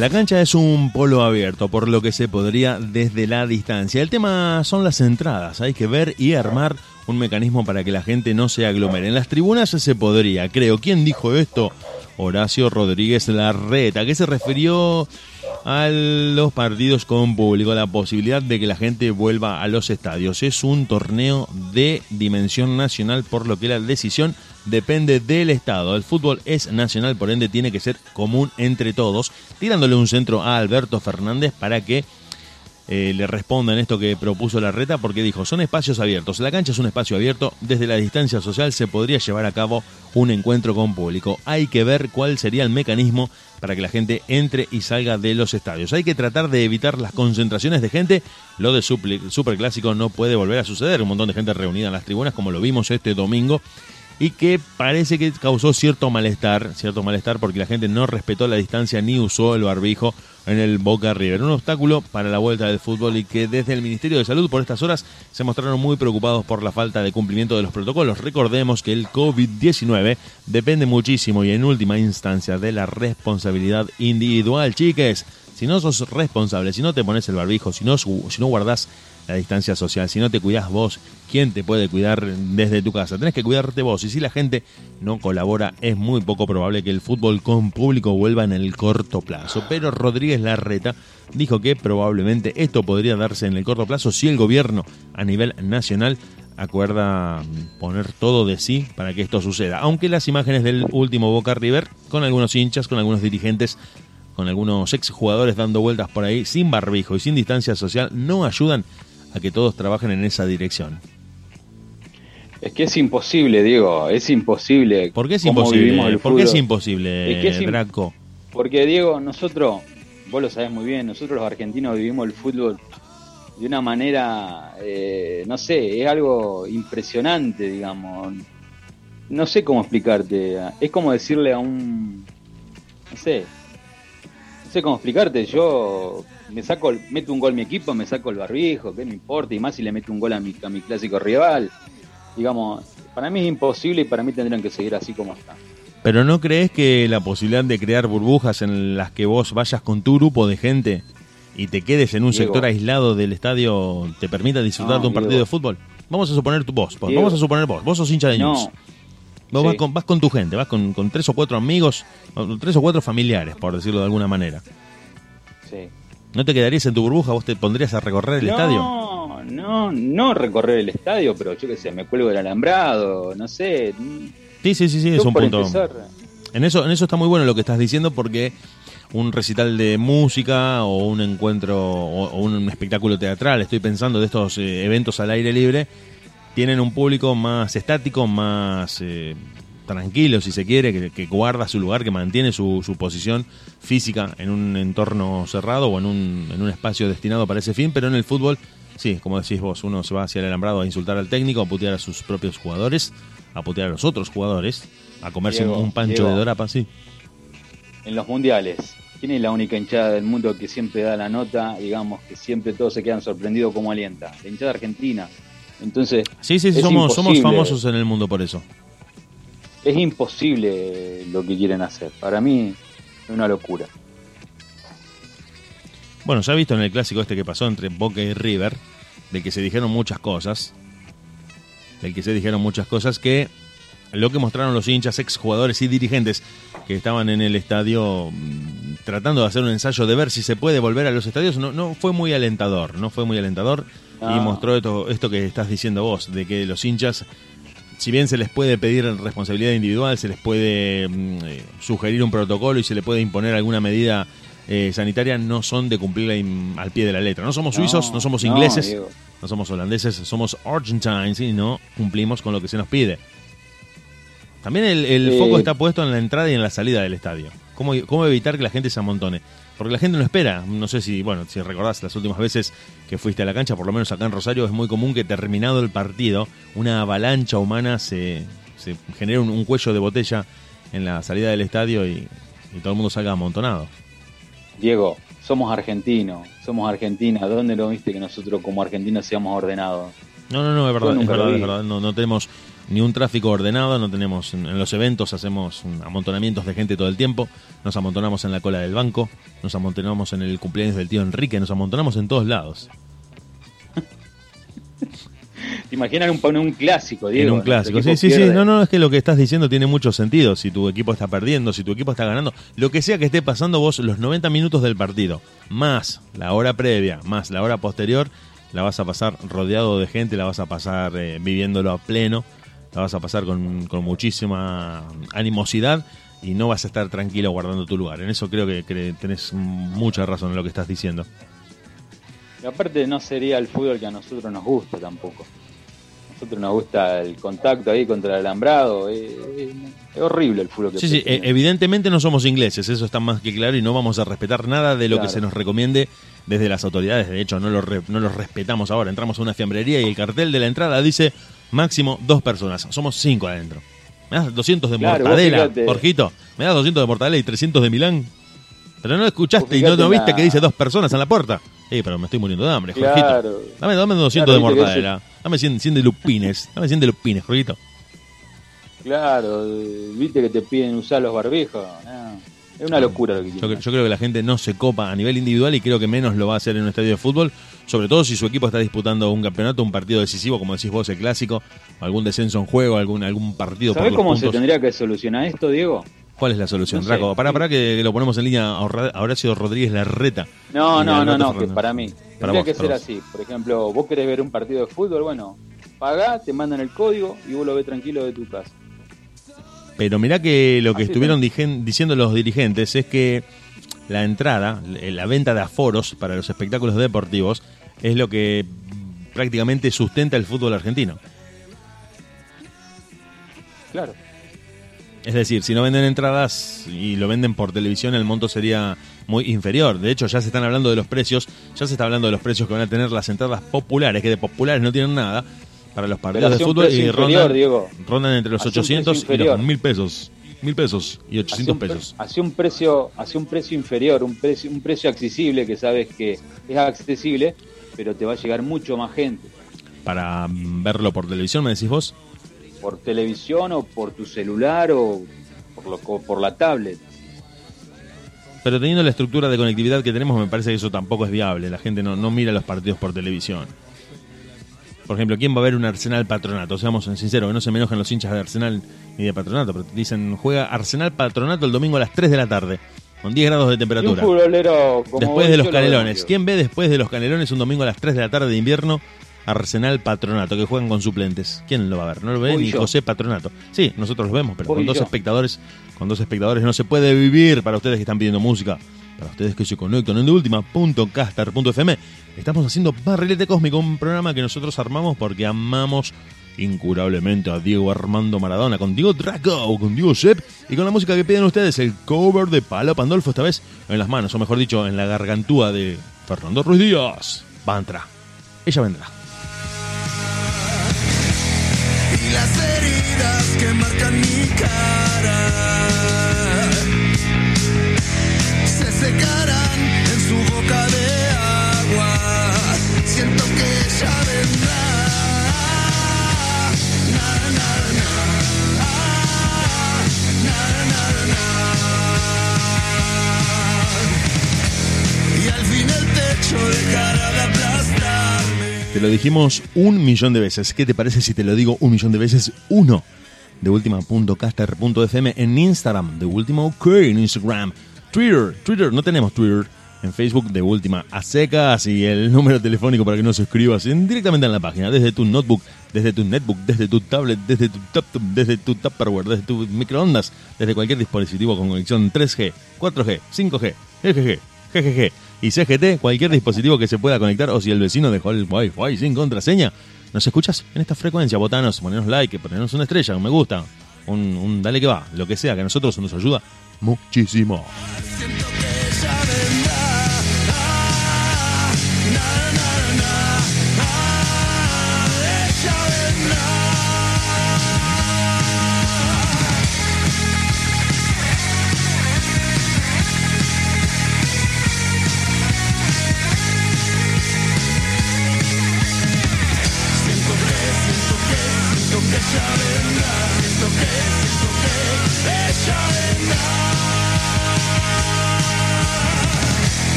La cancha es un polo abierto, por lo que se podría desde la distancia. El tema son las entradas. Hay que ver y armar un mecanismo para que la gente no se aglomere. En las tribunas se podría, creo. ¿Quién dijo esto? Horacio Rodríguez Larreta, que se refirió a los partidos con público, la posibilidad de que la gente vuelva a los estadios. Es un torneo de dimensión nacional, por lo que la decisión depende del Estado. El fútbol es nacional, por ende tiene que ser común entre todos, tirándole un centro a Alberto Fernández para que eh, le responda en esto que propuso la reta, porque dijo, son espacios abiertos. La cancha es un espacio abierto, desde la distancia social se podría llevar a cabo un encuentro con público. Hay que ver cuál sería el mecanismo para que la gente entre y salga de los estadios. Hay que tratar de evitar las concentraciones de gente. Lo de Super, Superclásico no puede volver a suceder. Un montón de gente reunida en las tribunas, como lo vimos este domingo y que parece que causó cierto malestar, cierto malestar porque la gente no respetó la distancia ni usó el barbijo en el Boca River. Un obstáculo para la vuelta del fútbol y que desde el Ministerio de Salud por estas horas se mostraron muy preocupados por la falta de cumplimiento de los protocolos. Recordemos que el COVID-19 depende muchísimo y en última instancia de la responsabilidad individual, chiques. Si no sos responsable, si no te pones el barbijo, si no, si no guardás la distancia social, si no te cuidás vos, ¿quién te puede cuidar desde tu casa? Tenés que cuidarte vos. Y si la gente no colabora, es muy poco probable que el fútbol con público vuelva en el corto plazo. Pero Rodríguez Larreta dijo que probablemente esto podría darse en el corto plazo si el gobierno a nivel nacional acuerda poner todo de sí para que esto suceda. Aunque las imágenes del último Boca River, con algunos hinchas, con algunos dirigentes, con algunos exjugadores dando vueltas por ahí, sin barbijo y sin distancia social, no ayudan a que todos trabajen en esa dirección. Es que es imposible, Diego, es imposible. ¿Por qué es imposible? ¿Por qué es imposible, Es que es Draco? Porque, Diego, nosotros, vos lo sabés muy bien, nosotros los argentinos vivimos el fútbol de una manera, eh, no sé, es algo impresionante, digamos. No sé cómo explicarte. Es como decirle a un, no sé, sé cómo explicarte. Yo me saco, meto un gol mi equipo, me saco el barbijo, que no importa, y más si le meto un gol a mi, a mi clásico rival. Digamos, para mí es imposible y para mí tendrían que seguir así como están. ¿Pero no crees que la posibilidad de crear burbujas en las que vos vayas con tu grupo de gente y te quedes en un Diego. sector aislado del estadio te permita disfrutar No, de un partido de fútbol? Vamos a suponer tu vos, vos, Diego. vamos a suponer vos, vos sos hincha de News. No, Vos Sí. vas, con, vas con tu gente, vas con, con tres o cuatro amigos, o tres o cuatro familiares, por decirlo de alguna manera. sí. ¿No te quedarías en tu burbuja? ¿Vos te pondrías a recorrer el no, estadio? No, no recorrer el estadio, pero yo qué sé, me cuelgo del alambrado, no sé. Sí, sí, sí, sí, es un punto. empezar, En eso, en eso está muy bueno lo que estás diciendo porque un recital de música o un encuentro o, o un espectáculo teatral, estoy pensando de estos eh, eventos al aire libre, tienen un público más estático, más eh, tranquilo, si se quiere, que, que guarda su lugar, que mantiene su, su posición física en un entorno cerrado o en un, en un espacio destinado para ese fin, pero en el fútbol, sí, como decís vos, uno se va hacia el alambrado a insultar al técnico, a putear a sus propios jugadores, a putear a los otros jugadores, a comerse Diego, un pancho Diego. de dorapa, sí. En los mundiales, ¿quién es la única hinchada del mundo que siempre da la nota? Digamos que siempre todos se quedan sorprendidos cómo alienta. La hinchada argentina. Entonces, Sí, sí, sí, somos, somos famosos en el mundo por eso. es imposible lo que quieren hacer. Para mí es una locura. Bueno, ya he visto en el clásico este que pasó entre Boca y River, del que se dijeron muchas cosas, del que se dijeron muchas cosas que lo que mostraron los hinchas, exjugadores y dirigentes que estaban en el estadio mm, tratando de hacer un ensayo de ver si se puede volver a los estadios, no, no fue muy alentador, no fue muy alentador y No. mostró esto, esto que estás diciendo vos, de que los hinchas, si bien se les puede pedir responsabilidad individual, se les puede mm, eh, sugerir un protocolo y se le puede imponer alguna medida eh, sanitaria, no son de cumplirla al pie de la letra. No somos suizos, no somos ingleses, no somos holandeses, somos argentines y no cumplimos con lo que se nos pide. También el, el Eh, foco está puesto en la entrada y en la salida del estadio. ¿Cómo, ¿Cómo evitar que la gente se amontone? Porque la gente no espera. No sé si, bueno, si recordás las últimas veces que fuiste a la cancha, por lo menos acá en Rosario, es muy común que terminado el partido, una avalancha humana se, se genere un, un cuello de botella en la salida del estadio y, y todo el mundo salga amontonado. Diego, somos argentinos, somos argentinas. ¿Dónde lo viste que nosotros como argentinos seamos ordenados? No, no, no, es verdad, es verdad, es verdad. No, no tenemos ni un tráfico ordenado, no tenemos en los eventos hacemos amontonamientos de gente todo el tiempo, nos amontonamos en la cola del banco, nos amontonamos en el cumpleaños del tío Enrique, nos amontonamos en todos lados. ¿Te imaginas un, un clásico, Diego? en un clásico. Sí, sí, sí. No, no, es que lo que estás diciendo tiene mucho sentido. Si tu equipo está perdiendo, si tu equipo está ganando, lo que sea que esté pasando vos, los 90 minutos del partido, más la hora previa, más la hora posterior, la vas a pasar rodeado de gente, la vas a pasar eh, viviéndolo a pleno, la vas a pasar con, con muchísima animosidad y no vas a estar tranquilo guardando tu lugar. En eso creo que, que tenés mucha razón en lo que estás diciendo. Y aparte no sería el fútbol que a nosotros nos gusta tampoco. A nosotros nos gusta el contacto ahí contra el alambrado. Es, es- es horrible el fútbol que Sí, sí, eh, pretenden. evidentemente no somos ingleses, eso está más que claro y no vamos a respetar nada de lo que se nos recomiende desde las autoridades. De hecho, no lo, re- no lo respetamos ahora. Entramos a una fiambrería y el cartel de la entrada dice máximo dos personas. Somos cinco adentro. ¿Me das 200 de Claro, mortadela. Jorgito? ¿Me das 200 de mortadela y 300 de Milán? Pero no escuchaste y no, no viste que dice dos personas en la puerta. Sí, pero me estoy muriendo de hambre, Jorgito. Claro. Dame, dame 200 Claro, de mortadela. Dame 100, 100 de lupines. Dame 100 de lupines, Jorgito. Claro, eh, viste que te piden usar los barbijos. Es una locura lo que Yo, cre- yo creo que la gente no se copa a nivel individual y creo que menos lo va a hacer en un estadio de fútbol, sobre todo si su equipo está disputando un campeonato, un partido decisivo, como decís vos, el clásico, algún descenso en juego, algún algún partido por ¿Sabés cómo se tendría que solucionar esto, Diego? ¿Cuál es la solución, No sé. Draco? Pará, pará que, lo ponemos en línea a Horacio Rodríguez Larreta. No, no, no, no, que para mí. Para Tendría vos, que para ser vos. así. Por ejemplo, vos querés ver un partido de fútbol, bueno, pagá, te mandan el código y vos lo ves tranquilo de tu casa. Pero mirá que lo que Así estuvieron diciendo los dirigentes es que la entrada, l- la venta de aforos para los espectáculos deportivos es lo que prácticamente sustenta el fútbol argentino. Claro. Es decir, si no venden entradas y lo venden por televisión, el monto sería muy inferior. De hecho, ya se están hablando de los precios, ya se está hablando de los precios que van a tener las entradas populares, que de populares no tienen nada, para los partidos de fútbol y rondan, entre los Hace un precio 800 y los 1000 pesos. 1000 pesos y 800 Hace un, pre- pesos. hace un precio, hace un precio inferior, un precio, un precio accesible que sabes que es accesible, pero te va a llegar mucho más gente Para verlo por televisión, me decís vos. por televisión o por tu celular o por, lo, por la tablet. Pero teniendo la estructura de conectividad que tenemos, me parece que eso tampoco es viable. La gente no, no mira los partidos por televisión. Por ejemplo, ¿quién va a ver un Arsenal Patronato? Seamos sinceros, que no se me enojan los hinchas de Arsenal ni de Patronato, pero dicen juega Arsenal Patronato el domingo a las 3 de la tarde, con 10 grados de Y un temperatura. futbolero como Después de los lo canelones. ¿Quién ve después de los canelones un domingo a las 3 de la tarde de invierno Arsenal Patronato, que juegan con suplentes? ¿Quién lo va a ver? No lo ve Voy ni yo. José Patronato. Sí, nosotros lo vemos, pero Voy con dos yo. espectadores, con dos espectadores no se puede vivir para ustedes que están pidiendo música. Para ustedes que se conectan en de última.caster.fm, estamos haciendo Barrilete Cósmico, un programa que nosotros armamos porque amamos incurablemente a Diego Armando Maradona, con Diego Draco, con Diego Sepp y con la música que piden ustedes, el cover de Palo Pandolfo, esta vez en las manos, o mejor dicho, en la gargantúa de Fernando Ruiz Díaz. Bantra. Ella vendrá. y las heridas que marcan mi cara secarán en su boca de agua. Siento que ella vendrá. Na, na, na. Y al fin el techo dejará de aplastarme. Te lo dijimos un millón de veces. ¿Qué te parece si te lo digo un millón de veces? Uno. De última.caster.fm en Instagram. De última OK en Instagram. Twitter. Twitter. No tenemos Twitter. En Facebook de última a secas y el número telefónico para que nos escribas en- directamente en la página, desde tu notebook, desde tu netbook, desde tu tablet, desde tu laptop, desde tu Tupperware, desde tu microondas, desde cualquier dispositivo con conexión 3G, 4G, 5G, LGG, GGG y CGT, cualquier dispositivo que se pueda conectar o si el vecino dejó el Wi-Fi sin contraseña. ¿Nos escuchas en esta frecuencia? Botanos, ponernos like, ponernos una estrella, un me gusta, un, un dale que va, lo que sea, que a nosotros nos ayuda muchísimo. Siento que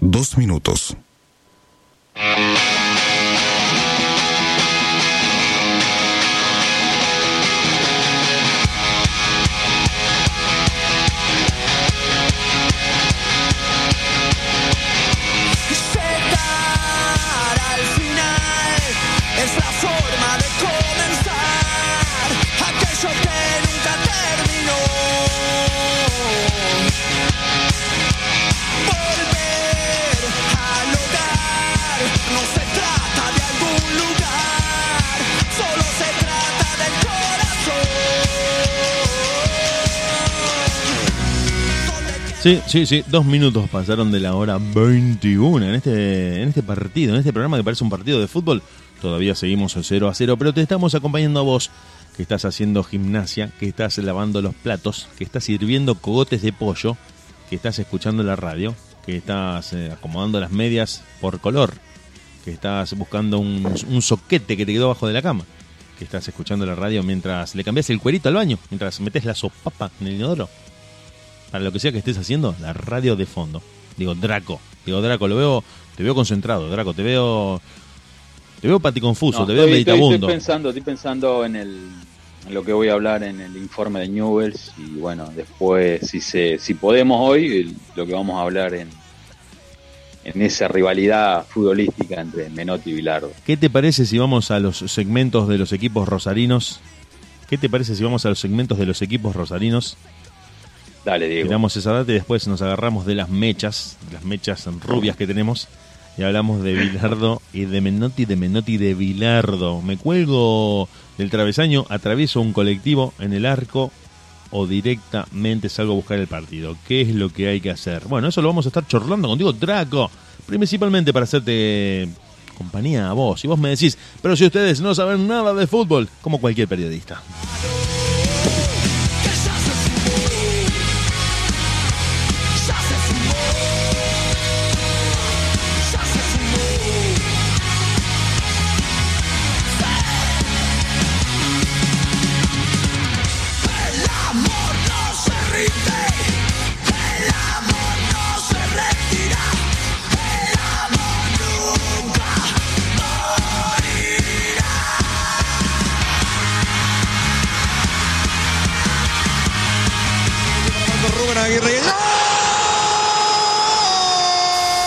dos minutos. Sí, sí, sí, dos minutos pasaron de la hora 21 en este, en este partido, en este programa que parece un partido de fútbol. Todavía seguimos 0 a 0, pero te estamos acompañando a vos que estás haciendo gimnasia, que estás lavando los platos, que estás sirviendo cogotes de pollo, que estás escuchando la radio, que estás eh, acomodando las medias por color, que estás buscando un, un soquete que te quedó abajo de la cama, que estás escuchando la radio mientras le cambias el cuerito al baño, mientras metes la sopapa en el inodoro para lo que sea que estés haciendo, la radio de fondo. Digo, Draco, digo, Draco, lo veo, te veo concentrado, Draco, te veo, te veo paticonfuso, No, te veo estoy, estoy- meditabundo. estoy pensando, estoy pensando en, el, en lo que voy a hablar en el informe de Newells y bueno, después si se, si podemos hoy, lo que vamos a hablar en, en esa rivalidad futbolística entre Menotti y Bilardo. ¿Qué te parece si vamos a los segmentos de los equipos rosarinos? ¿Qué te parece si vamos a los segmentos de los equipos rosarinos? Dale, Diego. Tiramos esa data y después nos agarramos de las mechas, las mechas rubias que tenemos, y hablamos de Bilardo y de Menotti, de Menotti, de Bilardo. Me cuelgo del travesaño, atravieso un colectivo en el arco o directamente salgo a buscar el partido. ¿Qué es lo que hay que hacer? Bueno, eso lo vamos a estar chorlando contigo, Draco. Principalmente para hacerte compañía a vos. Y vos me decís, pero si ustedes no saben nada de fútbol, como cualquier periodista.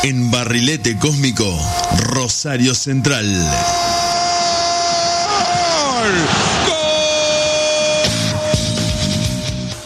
En Barrilete Cósmico, Rosario Central.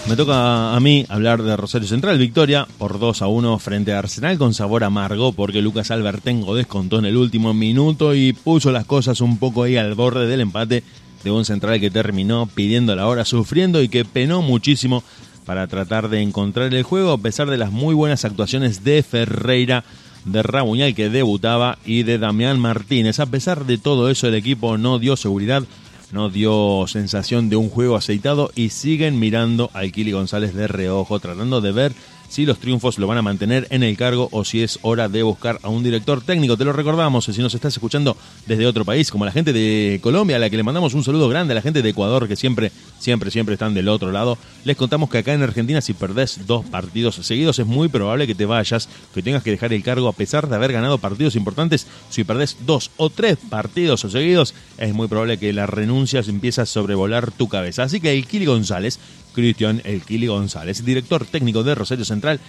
Me toca a mí hablar de Rosario Central, victoria por 2 a 1 frente a Arsenal con sabor amargo porque Lucas Albertengo descontó en el último minuto y puso las cosas un poco ahí al borde del empate de un Central que terminó pidiendo la hora, sufriendo y que penó muchísimo para tratar de encontrar el juego a pesar de las muy buenas actuaciones de Ferreira, de Rabuñal que debutaba y de Damián Martínez. A pesar de todo eso el equipo no dio seguridad no dio sensación de un juego aceitado y siguen mirando al Kili González de reojo, tratando de ver si los triunfos lo van a mantener en el cargo o si es hora de buscar a un director técnico. Te lo recordamos, si nos estás escuchando desde otro país, como la gente de Colombia, a la que le mandamos un saludo grande, a la gente de Ecuador, que siempre, siempre, siempre están del otro lado, les contamos que acá en Argentina, si perdés dos partidos seguidos, es muy probable que te vayas, que tengas que dejar el cargo a pesar de haber ganado partidos importantes. Si perdés dos o tres partidos seguidos, es muy probable que la renuncia empiece a sobrevolar tu cabeza. Así que el Kili González Cristian El González, director técnico de Rosario Central,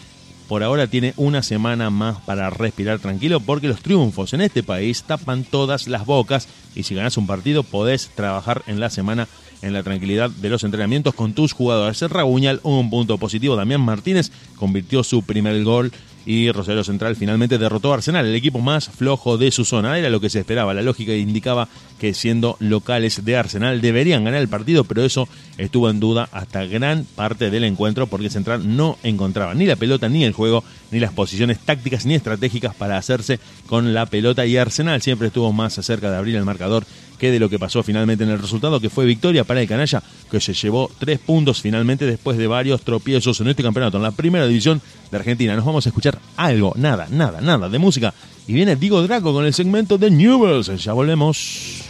por ahora tiene una semana más para respirar tranquilo porque los triunfos en este país tapan todas las bocas y si ganas un partido podés trabajar en la semana en la tranquilidad de los entrenamientos con tus jugadores. Raguñal, un punto positivo. Damián Martínez convirtió su primer gol y Rosario Central finalmente derrotó a Arsenal, el equipo más flojo de su zona. Era lo que se esperaba. La lógica indicaba que siendo locales de Arsenal deberían ganar el partido, pero eso estuvo en duda hasta gran parte del encuentro porque Central no encontraba ni la pelota, ni el juego, ni las posiciones tácticas ni estratégicas para hacerse con la pelota y Arsenal siempre estuvo más cerca de abrir el marcador que de lo que pasó finalmente en el resultado, que fue victoria para el canalla, que se llevó tres puntos finalmente después de varios tropiezos en este campeonato, en la primera división de Argentina. Nos vamos a escuchar algo, nada, nada, nada de música. Y viene Diego Draco con el segmento de Newells. Ya volvemos.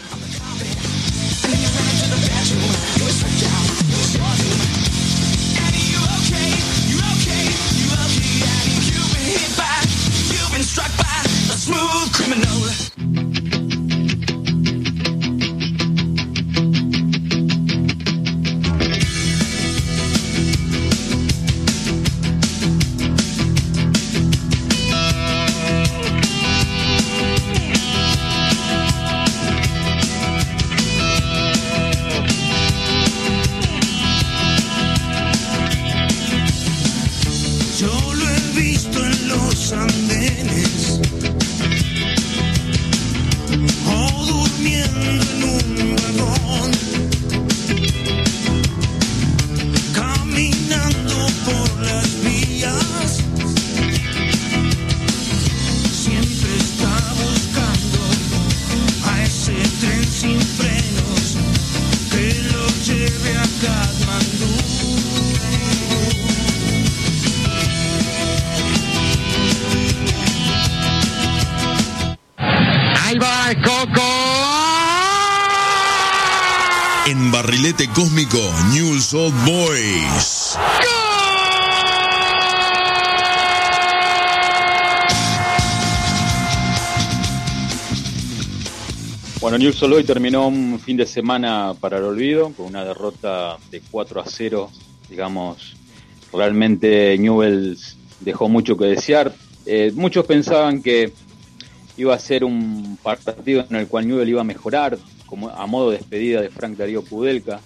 Bueno, News hoy terminó un fin de semana para el olvido, con una derrota de 4 a 0. Digamos, realmente Newells dejó mucho que desear. Eh, muchos pensaban que iba a ser un partido en el cual Newell iba a mejorar, como a modo de despedida de Frank Darío Kudelka.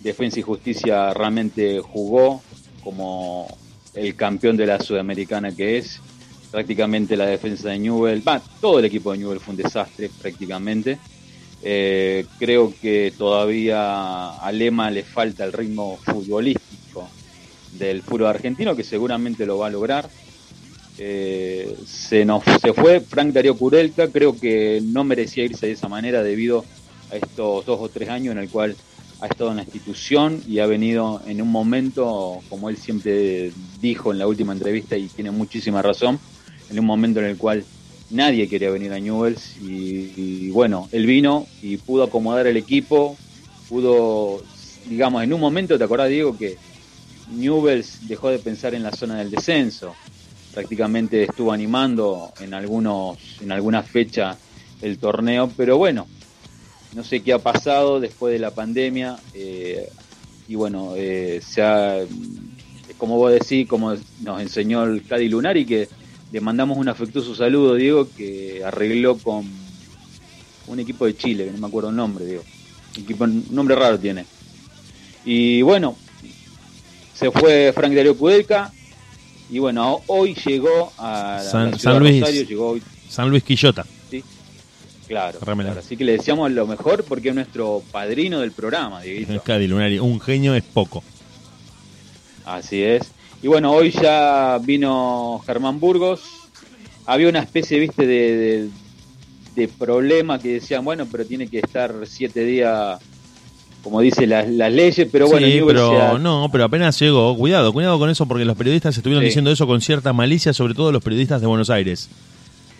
Defensa y Justicia realmente jugó como el campeón de la Sudamericana que es. Prácticamente la defensa de Newell, todo el equipo de Newell fue un desastre prácticamente. Eh, creo que todavía a Lema le falta el ritmo futbolístico del fútbol argentino, que seguramente lo va a lograr. Eh, se nos se fue Frank Darío Curelca, creo que no merecía irse de esa manera debido a estos dos o tres años en el cual ha estado en la institución y ha venido en un momento, como él siempre dijo en la última entrevista y tiene muchísima razón, en un momento en el cual nadie quería venir a Newells y, bueno, él vino y pudo acomodar el equipo, pudo, digamos, en un momento, ¿te acordás Diego que Newells dejó de pensar en la zona del descenso? prácticamente estuvo animando en algunos en alguna fecha el torneo, pero bueno, no sé qué ha pasado después de la pandemia eh, y bueno, eh, se ha, como vos decís, como nos enseñó el Cadi Lunari, que le mandamos un afectuoso saludo, Diego, que arregló con un equipo de Chile, que no me acuerdo el nombre, Diego. Equipo, un nombre raro tiene. Y bueno, se fue Frank Darío Kudelka, y bueno, hoy llegó a San, Luis, Rosario, llegó hoy, San Luis Quillota. ¿sí? Claro. Así que le deseamos lo mejor porque es nuestro padrino del programa, Dieguito. Cadi Lunari, un genio es poco. Así es. Y bueno, hoy ya vino Germán Burgos. Había una especie, viste, de, de, de problema que decían, bueno, pero tiene que estar siete días, como dice las, las leyes, pero bueno, sí, pero no, pero apenas llegó. Cuidado, cuidado con eso porque los periodistas estuvieron Sí. diciendo eso con cierta malicia, sobre todo los periodistas de Buenos Aires.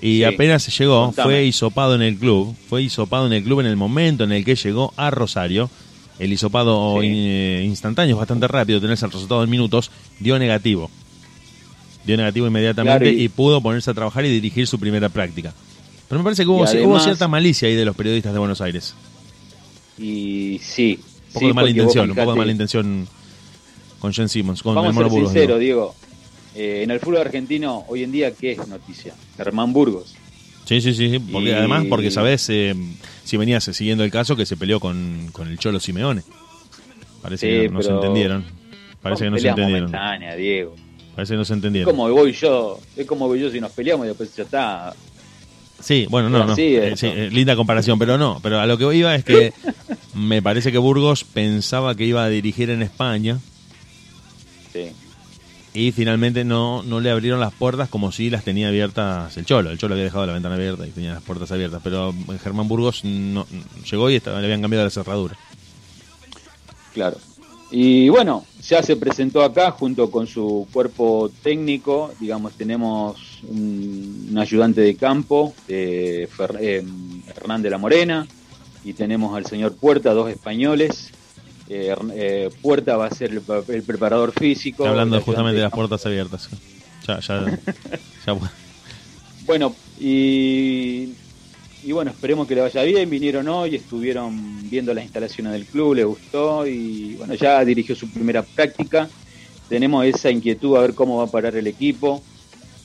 Y Sí. apenas llegó, Contame. fue hisopado en el club, fue hisopado en el club en el momento en el que llegó a Rosario. El hisopado Sí. eh, instantáneo es bastante rápido, tenés el resultado en minutos, dio negativo. Dio negativo inmediatamente Claro, y... y- pudo ponerse a trabajar y dirigir su primera práctica. Pero me parece que hubo, además- hubo cierta malicia ahí de los periodistas de Buenos Aires. Y sí. Un poco sí, de mala intención, un poco de mala intención con Jen Simmons, con Vamos el a ser Mono Burgos, digo. Diego. Eh, en el fútbol argentino, hoy en día, ¿qué es noticia? Germán Burgos. Sí, sí, sí, sí, porque Y- además, porque sabes, eh, si venías siguiendo el caso, que se peleó con, con el Cholo Simeone. Parece Sí, que no, se entendieron. Parece que no se entendieron. Diego. Parece que no se Es como voy yo, es como voy yo si nos peleamos y después ya está. Sí, bueno, no, no. Eh, sí, eh, linda comparación, pero no. Pero a lo que iba es que me parece que Burgos pensaba que iba a dirigir en España Sí. Y finalmente no, no le abrieron las puertas como si las tenía abiertas el Cholo. El Cholo había dejado la ventana abierta y tenía las puertas abiertas, pero Germán Burgos no, llegó y estaba- le habían cambiado la cerradura. Claro. Y bueno, ya se presentó acá junto con su cuerpo técnico, digamos, tenemos un, ayudante de campo, eh, eh, Hernán de la Morena, y tenemos al señor Puerta, dos españoles. Eh, eh, Puerta va a ser el, pa- el preparador físico. Hablando justamente de las puertas abiertas. Ya, ya, ya- Bueno, y, y bueno, esperemos que le vaya bien. Vinieron hoy, estuvieron viendo las instalaciones del club, le gustó y bueno, ya dirigió su primera práctica. Tenemos esa inquietud a ver cómo va a parar el equipo.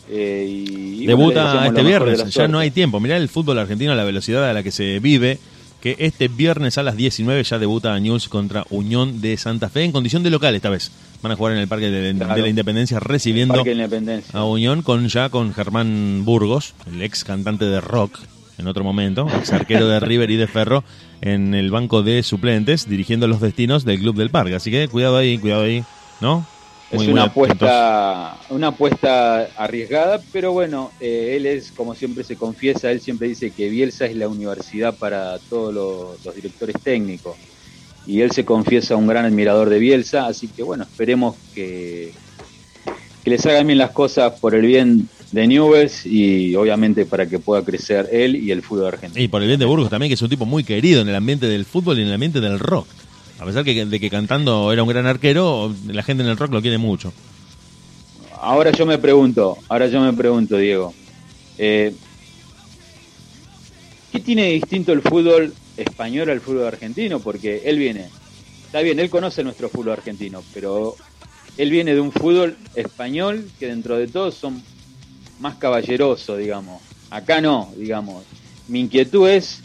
eh, y, bueno, Debuta este viernes, ya no hay tiempo. Mirá el fútbol argentino, la velocidad a la que se vive. Que este viernes a las 19 ya debuta News contra Unión de Santa Fe en condición de local esta vez. Van a jugar en el Parque de, la Independencia recibiendo de Independencia. a Unión con ya con Germán Burgos, el ex cantante de rock en otro momento, ex arquero de River y de Ferro, en el banco de suplentes, dirigiendo los destinos del Club del Parque. Así que cuidado ahí, cuidado ahí, ¿no? Es una apuesta, una apuesta arriesgada, pero bueno, eh, él es, como siempre se confiesa, él siempre dice que Bielsa es la universidad para todos los, los directores técnicos. Y él se confiesa un gran admirador de Bielsa, así que bueno, esperemos que, que les hagan bien las cosas por el bien de Newells y obviamente para que pueda crecer él y el fútbol argentino. Y por el bien de Burgos también, que es un tipo muy querido en el ambiente del fútbol y en el ambiente del rock. A pesar que, de que cantando era un gran arquero, la gente en el rock lo quiere mucho. Ahora yo me pregunto, ahora yo me pregunto, Diego, eh, ¿qué tiene distinto el fútbol español al fútbol argentino? Porque él viene, está bien, él conoce nuestro fútbol argentino, pero él viene de un fútbol español que dentro de todo son más caballerosos, digamos. Acá no, digamos. Mi inquietud es,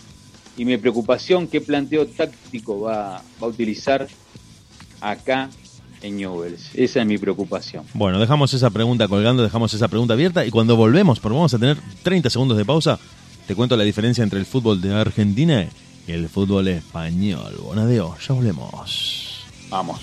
y mi preocupación, qué planteo táctico va, va a utilizar acá en Newell's. Esa es mi preocupación. Bueno, dejamos esa pregunta colgando, dejamos esa pregunta abierta y cuando volvemos, porque vamos a tener 30 segundos de pausa, te cuento la diferencia entre el fútbol de Argentina y el fútbol español. Bonadeo, ya volvemos. Vamos.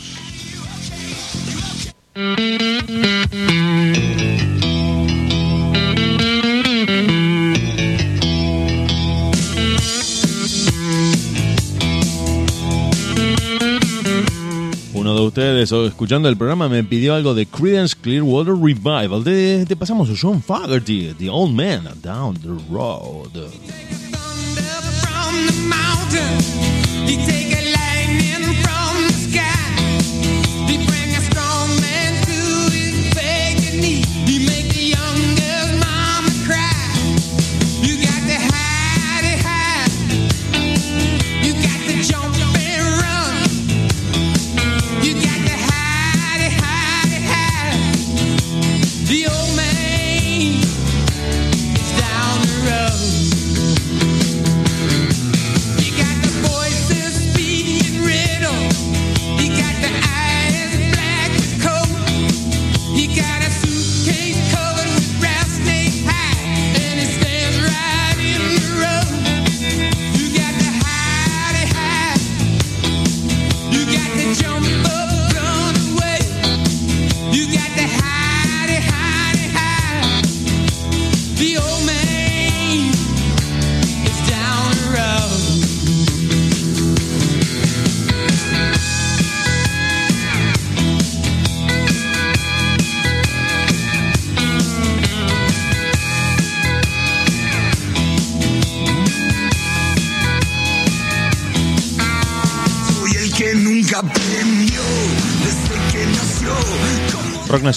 Uno de ustedes, escuchando el programa, me pidió algo de Creedence Clearwater Revival. Te pasamos a John Fogerty, The Old Man Down the Road.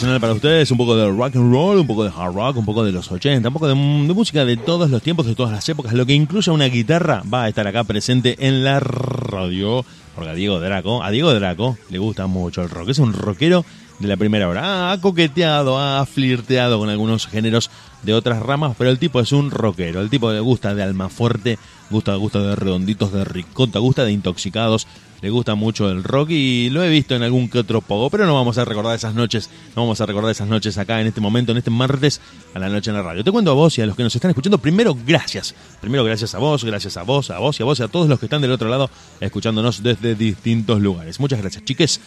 Nacional para ustedes, un poco de rock and roll, un poco de hard rock, un poco de los 80, un poco de, de música de todos los tiempos, de todas las épocas. Lo que incluye una guitarra va a estar acá presente en la radio. Porque a Diego Draco, a Diego Draco le gusta mucho el rock. Es un rockero de la primera hora. Ha coqueteado, ha flirteado con algunos géneros de otras ramas, pero el tipo es un rockero. El tipo le gusta de alma fuerte, gusta, gusta de redonditos, de ricota, gusta de intoxicados. Le gusta mucho el rock y lo he visto en algún que otro pogo, pero no vamos a recordar esas noches, no vamos a recordar esas noches acá en este momento, en este martes a la noche en la radio. Te cuento a vos y a los que nos están escuchando, primero gracias. Primero gracias a vos, gracias a vos, a vos y a vos y a todos los que están del otro lado escuchándonos desde distintos lugares. Muchas gracias, chiques.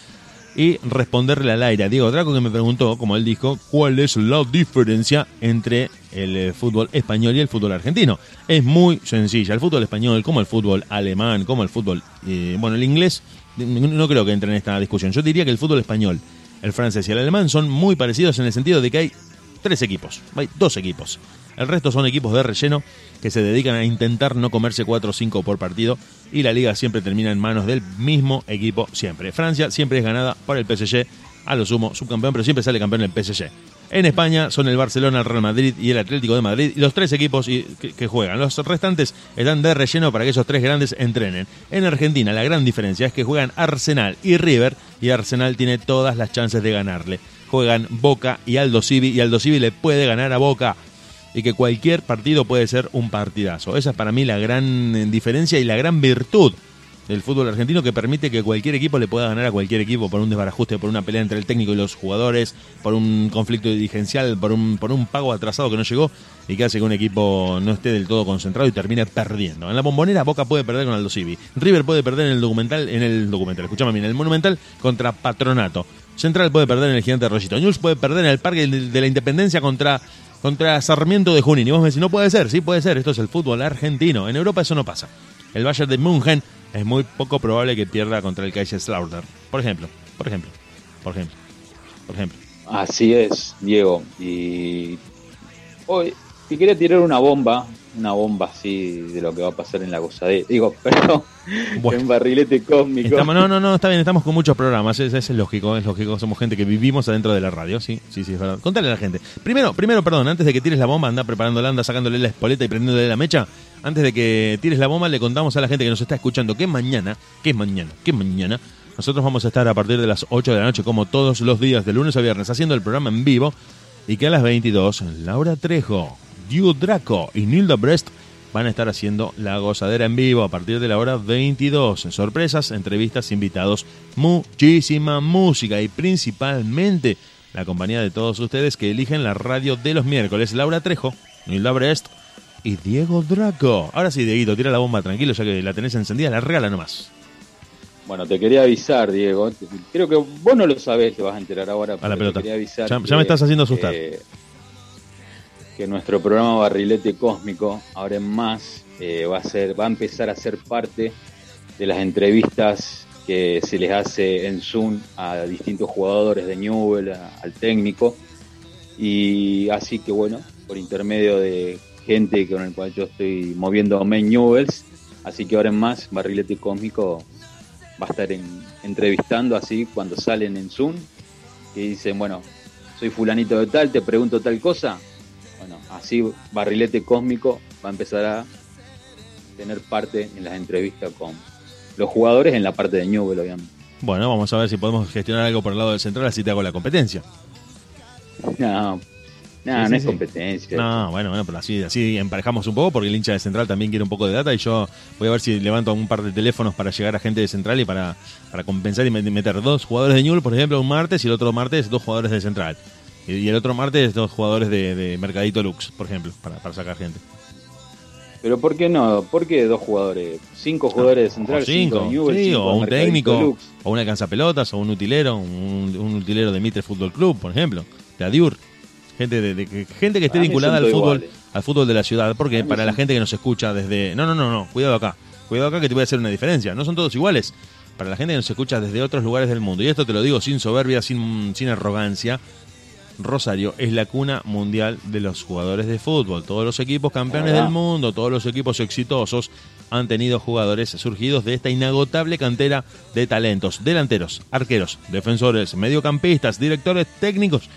Y responderle al aire a Diego Draco que me preguntó, como él dijo, cuál es la diferencia entre el eh, fútbol español y el fútbol argentino. Es muy sencilla. El fútbol español, como el fútbol alemán, como el fútbol, eh, bueno, el inglés, no creo que entre en esta discusión. Yo diría que el fútbol español, el francés y el alemán son muy parecidos en el sentido de que hay tres equipos, hay dos equipos. El resto son equipos de relleno que se dedican a intentar no comerse 4 o 5 por partido y la liga siempre termina en manos del mismo equipo siempre. Francia siempre es ganada por el PSG, a lo sumo subcampeón, pero siempre sale campeón el PSG. En España son el Barcelona, el Real Madrid y el Atlético de Madrid los tres equipos que, juegan. Los restantes están de relleno para que esos tres grandes entrenen. En Argentina la gran diferencia es que juegan Arsenal y River y Arsenal tiene todas las chances de ganarle. Juegan Boca y Aldo Civi y Aldo Civi le puede ganar a Boca y que cualquier partido puede ser un partidazo. Esa es para mí la gran eh, diferencia y la gran virtud del fútbol argentino que permite que cualquier equipo le pueda ganar a cualquier equipo por un desbarajuste, por una pelea entre el técnico y los jugadores, por un conflicto dirigencial, por un, por un pago atrasado que no llegó y que hace que un equipo no esté del todo concentrado y termine perdiendo. En la bombonera Boca puede perder con Aldo Civi, River puede perder en el documental, en el documental, escúchame bien, en el monumental contra Patronato. Central puede perder en el Gigante Rollito. News puede perder en el Parque de la Independencia contra contra Sarmiento de Junín. Y vos me decís, no puede ser, sí puede ser, esto es el fútbol argentino. En Europa eso no pasa. El Bayern de München es muy poco probable que pierda contra el Kaiserslautern. Por ejemplo, por ejemplo, por ejemplo, por ejemplo. Así es, Diego. Y hoy, si quería tirar una bomba, una bomba así de lo que va a pasar en la gozadera. Digo, perdón, Bueno. en barrilete cósmico. Estamos, no, no, no, está bien, estamos con muchos programas, es, es lógico, es lógico, somos gente que vivimos adentro de la radio, sí, sí, sí, es verdad. Contale a la gente. Primero, primero, perdón, antes de que tires la bomba, anda preparándola, anda sacándole la espoleta y prendiéndole la mecha. Antes de que tires la bomba, le contamos a la gente que nos está escuchando que mañana, que mañana, que mañana, nosotros vamos a estar a partir de las 8 de la noche, como todos los días, de lunes a viernes, haciendo el programa en vivo. Y que a las 22, Laura Trejo, Dio Draco y Nilda Brest van a estar haciendo la gozadera en vivo a partir de la hora 22. Sorpresas, entrevistas, invitados, muchísima música y principalmente la compañía de todos ustedes que eligen la radio de los miércoles. Laura Trejo, Nilda Brest y Diego Draco. Ahora sí, Dieguito, tira la bomba tranquilo, ya que la tenés encendida, la regala nomás. Bueno, te quería avisar, Diego. Creo que vos no lo sabés, te vas a enterar ahora. A la pero te pelota. quería avisar Ya, me estás haciendo asustar. eh, que nuestro programa Barrilete Cósmico, ahora en más, eh, va a ser, va a empezar a ser parte de las entrevistas que se les hace en Zoom a distintos jugadores de Newell, a- al técnico. Y así que bueno, por intermedio de gente con el cual yo estoy moviéndome en Newells, así que ahora en más, Barrilete Cósmico va a estar en- entrevistando así cuando salen en Zoom y dicen, bueno, soy fulanito de tal, te pregunto tal cosa. Así Barrilete Cósmico va a empezar a tener parte en las entrevistas con los jugadores en la parte de Newell, obviamente. Bueno, vamos a ver si podemos gestionar algo por el lado del central, así te hago la competencia. No, no, Sí, no sí, es competencia. No, bueno, bueno, pero así, así emparejamos un poco porque el hincha de Central también quiere un poco de data y yo voy a ver si levanto un par de teléfonos para llegar a gente de Central y para, para compensar y met- meter dos jugadores de Newell, por ejemplo, un martes y el otro martes dos jugadores de Central. Y, el otro martes dos jugadores de, de Mercadito Lux, por ejemplo, para, para sacar gente. Pero ¿por qué no? ¿Por qué dos jugadores? Cinco jugadores de Central, o cinco, sí, cinco o un Mercadito técnico, Lux. o una cansapelotas, o un utilero, un, un utilero de Mitre Fútbol Club, por ejemplo, de Adiur. Gente, de, de- que- gente que esté vinculada al fútbol, iguales. al fútbol de la ciudad, porque Para la gente que nos escucha desde... No, no, no, no, cuidado acá, cuidado acá que te voy a hacer una diferencia, no son todos iguales. Para la gente que nos escucha desde otros lugares del mundo, y esto te lo digo sin soberbia, sin, sin arrogancia, Rosario es la cuna mundial de los jugadores de fútbol. Todos los equipos campeones del mundo, todos los equipos exitosos han tenido jugadores surgidos de esta inagotable cantera de talentos, delanteros, arqueros, defensores, mediocampistas, directores técnicos.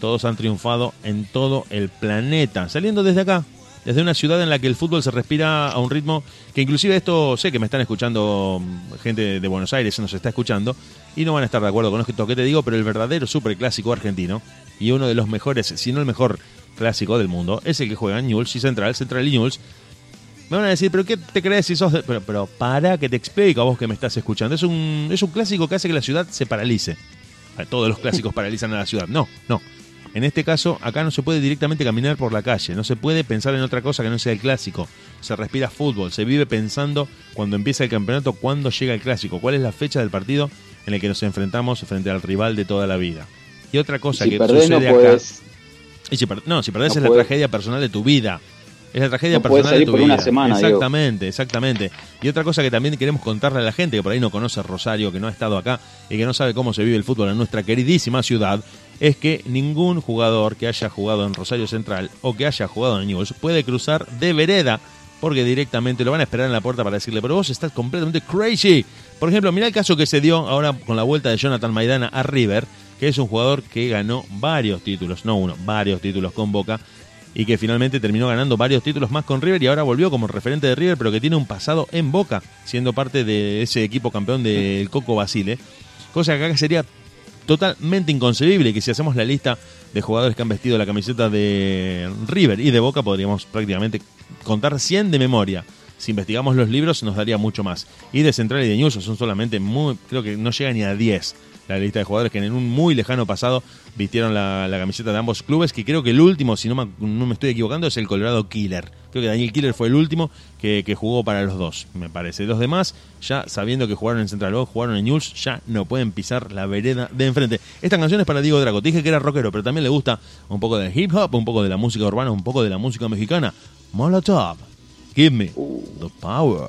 Todos han triunfado en todo el planeta, saliendo desde acá, desde una ciudad en la que el fútbol se respira a un ritmo que inclusive esto sé que me están escuchando mm, gente de Buenos Aires, se nos está escuchando y no van a estar de acuerdo con esto que te digo, pero el verdadero superclásico argentino y uno de los mejores, si no el mejor clásico del mundo, es el que juegan Newell's y Central, Central y Newell's. Me van a decir, ¿pero qué te crees si sos de-?" Pero, pero para que te explico a vos que me estás escuchando. Es un, es un clásico que hace que la ciudad se paralice. Todos los clásicos paralizan a la ciudad. No, no. En este caso, acá no se puede directamente caminar por la calle, no se puede pensar en otra cosa que no sea el clásico. Se respira fútbol, se vive pensando cuando empieza el campeonato, cuándo llega el clásico, cuál es la fecha del partido en el que nos enfrentamos frente al rival de toda la vida. Y otra cosa si que perdés no sucede acá. Y si per- no, si perdés No es la tragedia personal de tu vida. Es la tragedia No personal de tu por vida. una semana. Exactamente, exactamente. Y otra cosa que también queremos contarle a la gente que por ahí no conoce Rosario, que no ha estado acá y que no sabe cómo se vive el fútbol en nuestra queridísima ciudad, es que ningún jugador que haya jugado en Rosario Central o que haya jugado en Newell's puede cruzar de vereda porque directamente lo van a esperar en la puerta para decirle, pero vos estás completamente crazy. Por ejemplo, mira el caso que se dio ahora con la vuelta de Jonathan Maidana a River, que es un jugador que ganó varios títulos, no uno, varios títulos con Boca, y que finalmente terminó ganando varios títulos más con River y ahora volvió como referente de River, pero que tiene un pasado en Boca, siendo parte de ese equipo campeón del Coco Basile. Cosa que acá sería totalmente inconcebible que si hacemos la lista de jugadores que han vestido la camiseta de River y de Boca podríamos prácticamente contar 100 de memoria. Si investigamos los libros nos daría mucho más. Y de Central y de News son solamente muy, creo que no llega ni a 10 la lista de jugadores que en un muy lejano pasado vistieron la, la camiseta de ambos clubes, que creo que el último, si no me, no me estoy equivocando, es el Colorado Killer. Creo que Daniel Killer fue el último que, que jugó para los dos, me parece. Los demás, ya sabiendo que jugaron en Central o jugaron en News, ya no pueden pisar la vereda de enfrente. Esta canción es para Diego Draco. Te dije que era rockero, pero también le gusta un poco de hip hop, un poco de la música urbana, un poco de la música mexicana. Molotov, give me the power.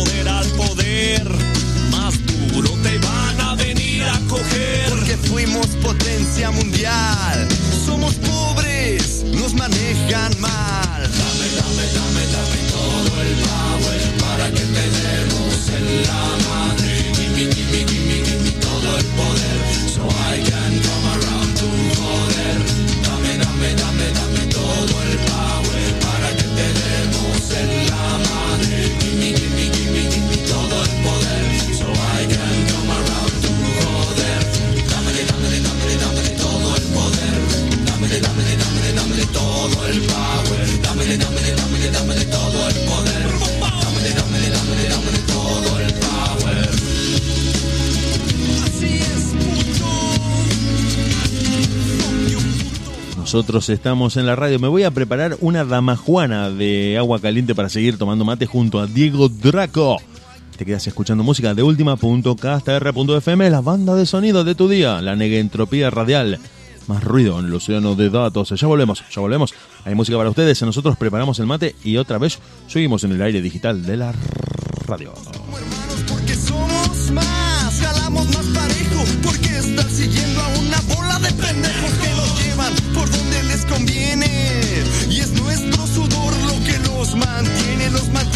nosotros estamos en la radio. Me voy a preparar una damajuana de agua caliente para seguir tomando mate junto a Diego Draco. Te quedas escuchando música de última.kstr.fm, la banda de sonido de tu día, la negentropía radial. Más ruido en el océano de datos. Ya volvemos, ya volvemos. Hay música para ustedes, nosotros preparamos el mate y otra vez seguimos en el aire digital de la radio. mantiene los mantiene.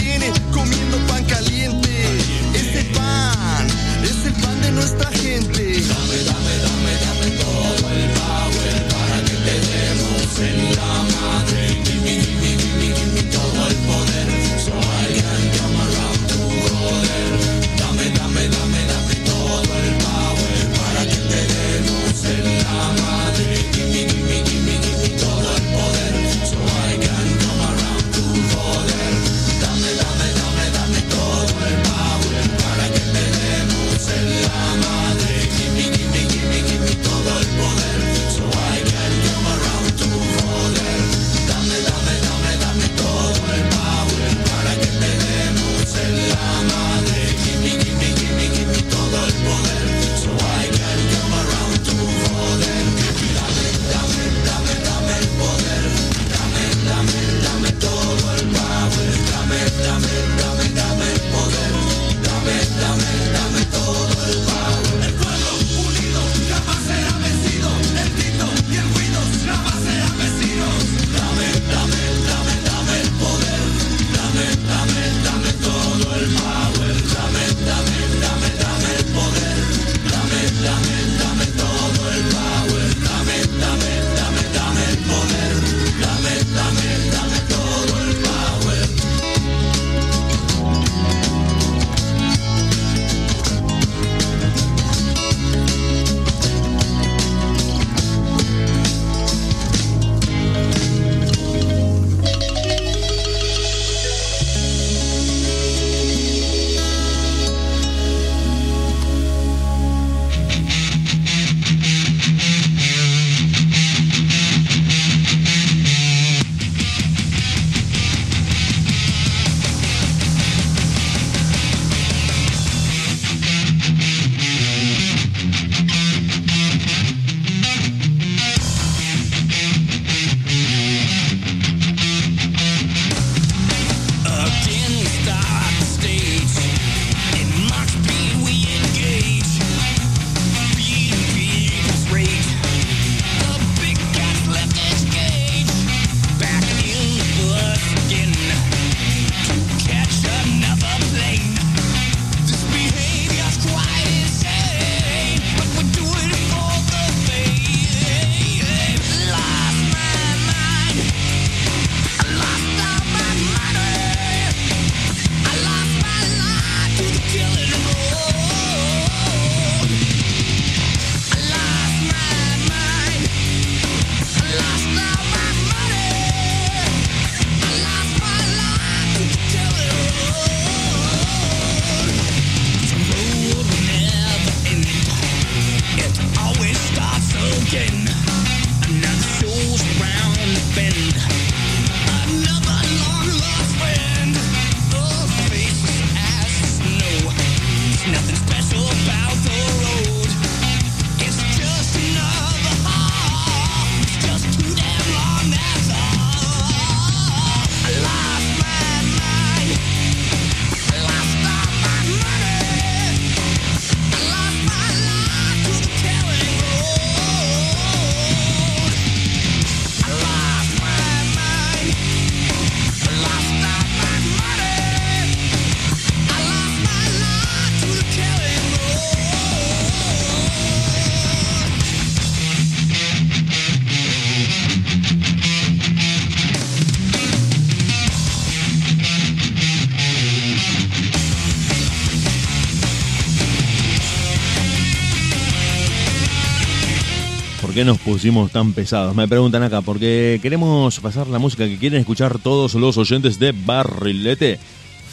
Pusimos tan pesados? Me preguntan acá, porque queremos pasar la música que quieren escuchar todos los oyentes de Barrilete.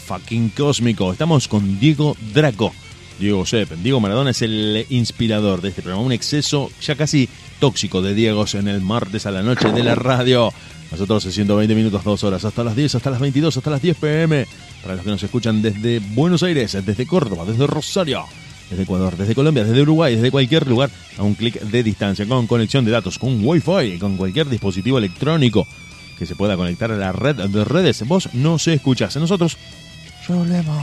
Fucking cósmico. Estamos con Diego Draco. Diego Sepp. Diego Maradona es el inspirador de este programa. Un exceso ya casi tóxico de Diegos en el martes a la noche de la radio. Nosotros 120 minutos, 2 horas, hasta las 10, hasta las 22, hasta las 10 pm. Para los que nos escuchan desde Buenos Aires, desde Córdoba, desde Rosario, desde Ecuador, desde Colombia, desde Uruguay, desde cualquier lugar, a un clic de distancia, con conexión de datos, con Wi-Fi, con cualquier dispositivo electrónico que se pueda conectar a la red de redes. Vos no se escuchás. Nosotros volvemos.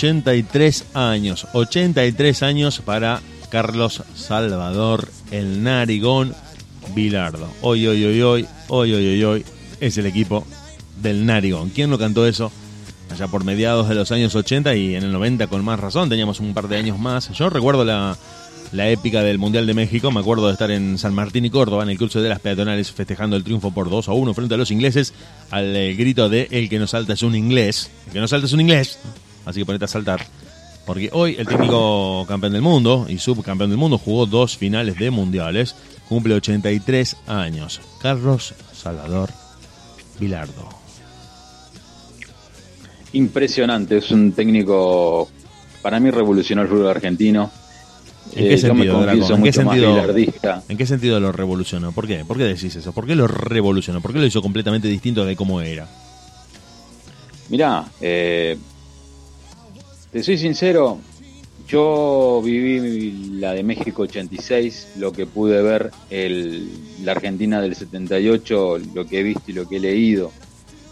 ...83 años... ...83 años para Carlos Salvador... ...el Narigón Bilardo... ...hoy, hoy, hoy, hoy... ...hoy, hoy, hoy, hoy... ...es el equipo del Narigón... ¿Quién no cantó eso? Allá por mediados de los años 80 y en el 90 con más razón... ...teníamos un par de años más... ...yo recuerdo la... La épica del Mundial de México, me acuerdo de estar en San Martín y Córdoba, en el cruce de las peatonales, festejando el triunfo por 2 a 1 frente a los ingleses, al eh, grito de El que nos salta es un inglés. El que nos salta es un inglés. Así que ponete a saltar. Porque hoy el técnico campeón del mundo y subcampeón del mundo jugó dos finales de mundiales. Cumple 83 años. Carlos Salvador Vilardo. Impresionante, es un técnico, para mí revolucionó el fútbol argentino. ¿En qué Eh, sentido, ¿En qué sentido? ¿En qué sentido lo revolucionó? ¿Por qué? ¿Por qué decís eso? ¿Por qué lo revolucionó? ¿Por qué lo hizo completamente distinto de cómo era? Mirá, eh, te soy sincero, yo viví la de México 86, lo que pude ver, el, la Argentina del 78, lo que he visto y lo que he leído.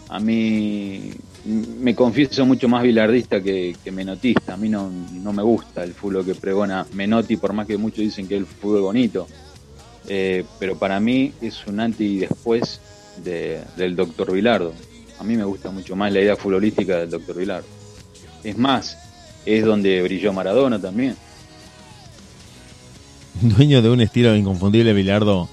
A mí me confieso mucho más bilardista que, que menotista. A mí no, no me gusta el fútbol que pregona Menotti, por más que muchos dicen que es el fútbol bonito. Eh, pero para mí es un antes y después de- del doctor Vilardo. A mí me gusta mucho más la idea futbolística del doctor Vilardo. Es más, es donde brilló Maradona también. Dueño de un estilo inconfundible, Bilardo.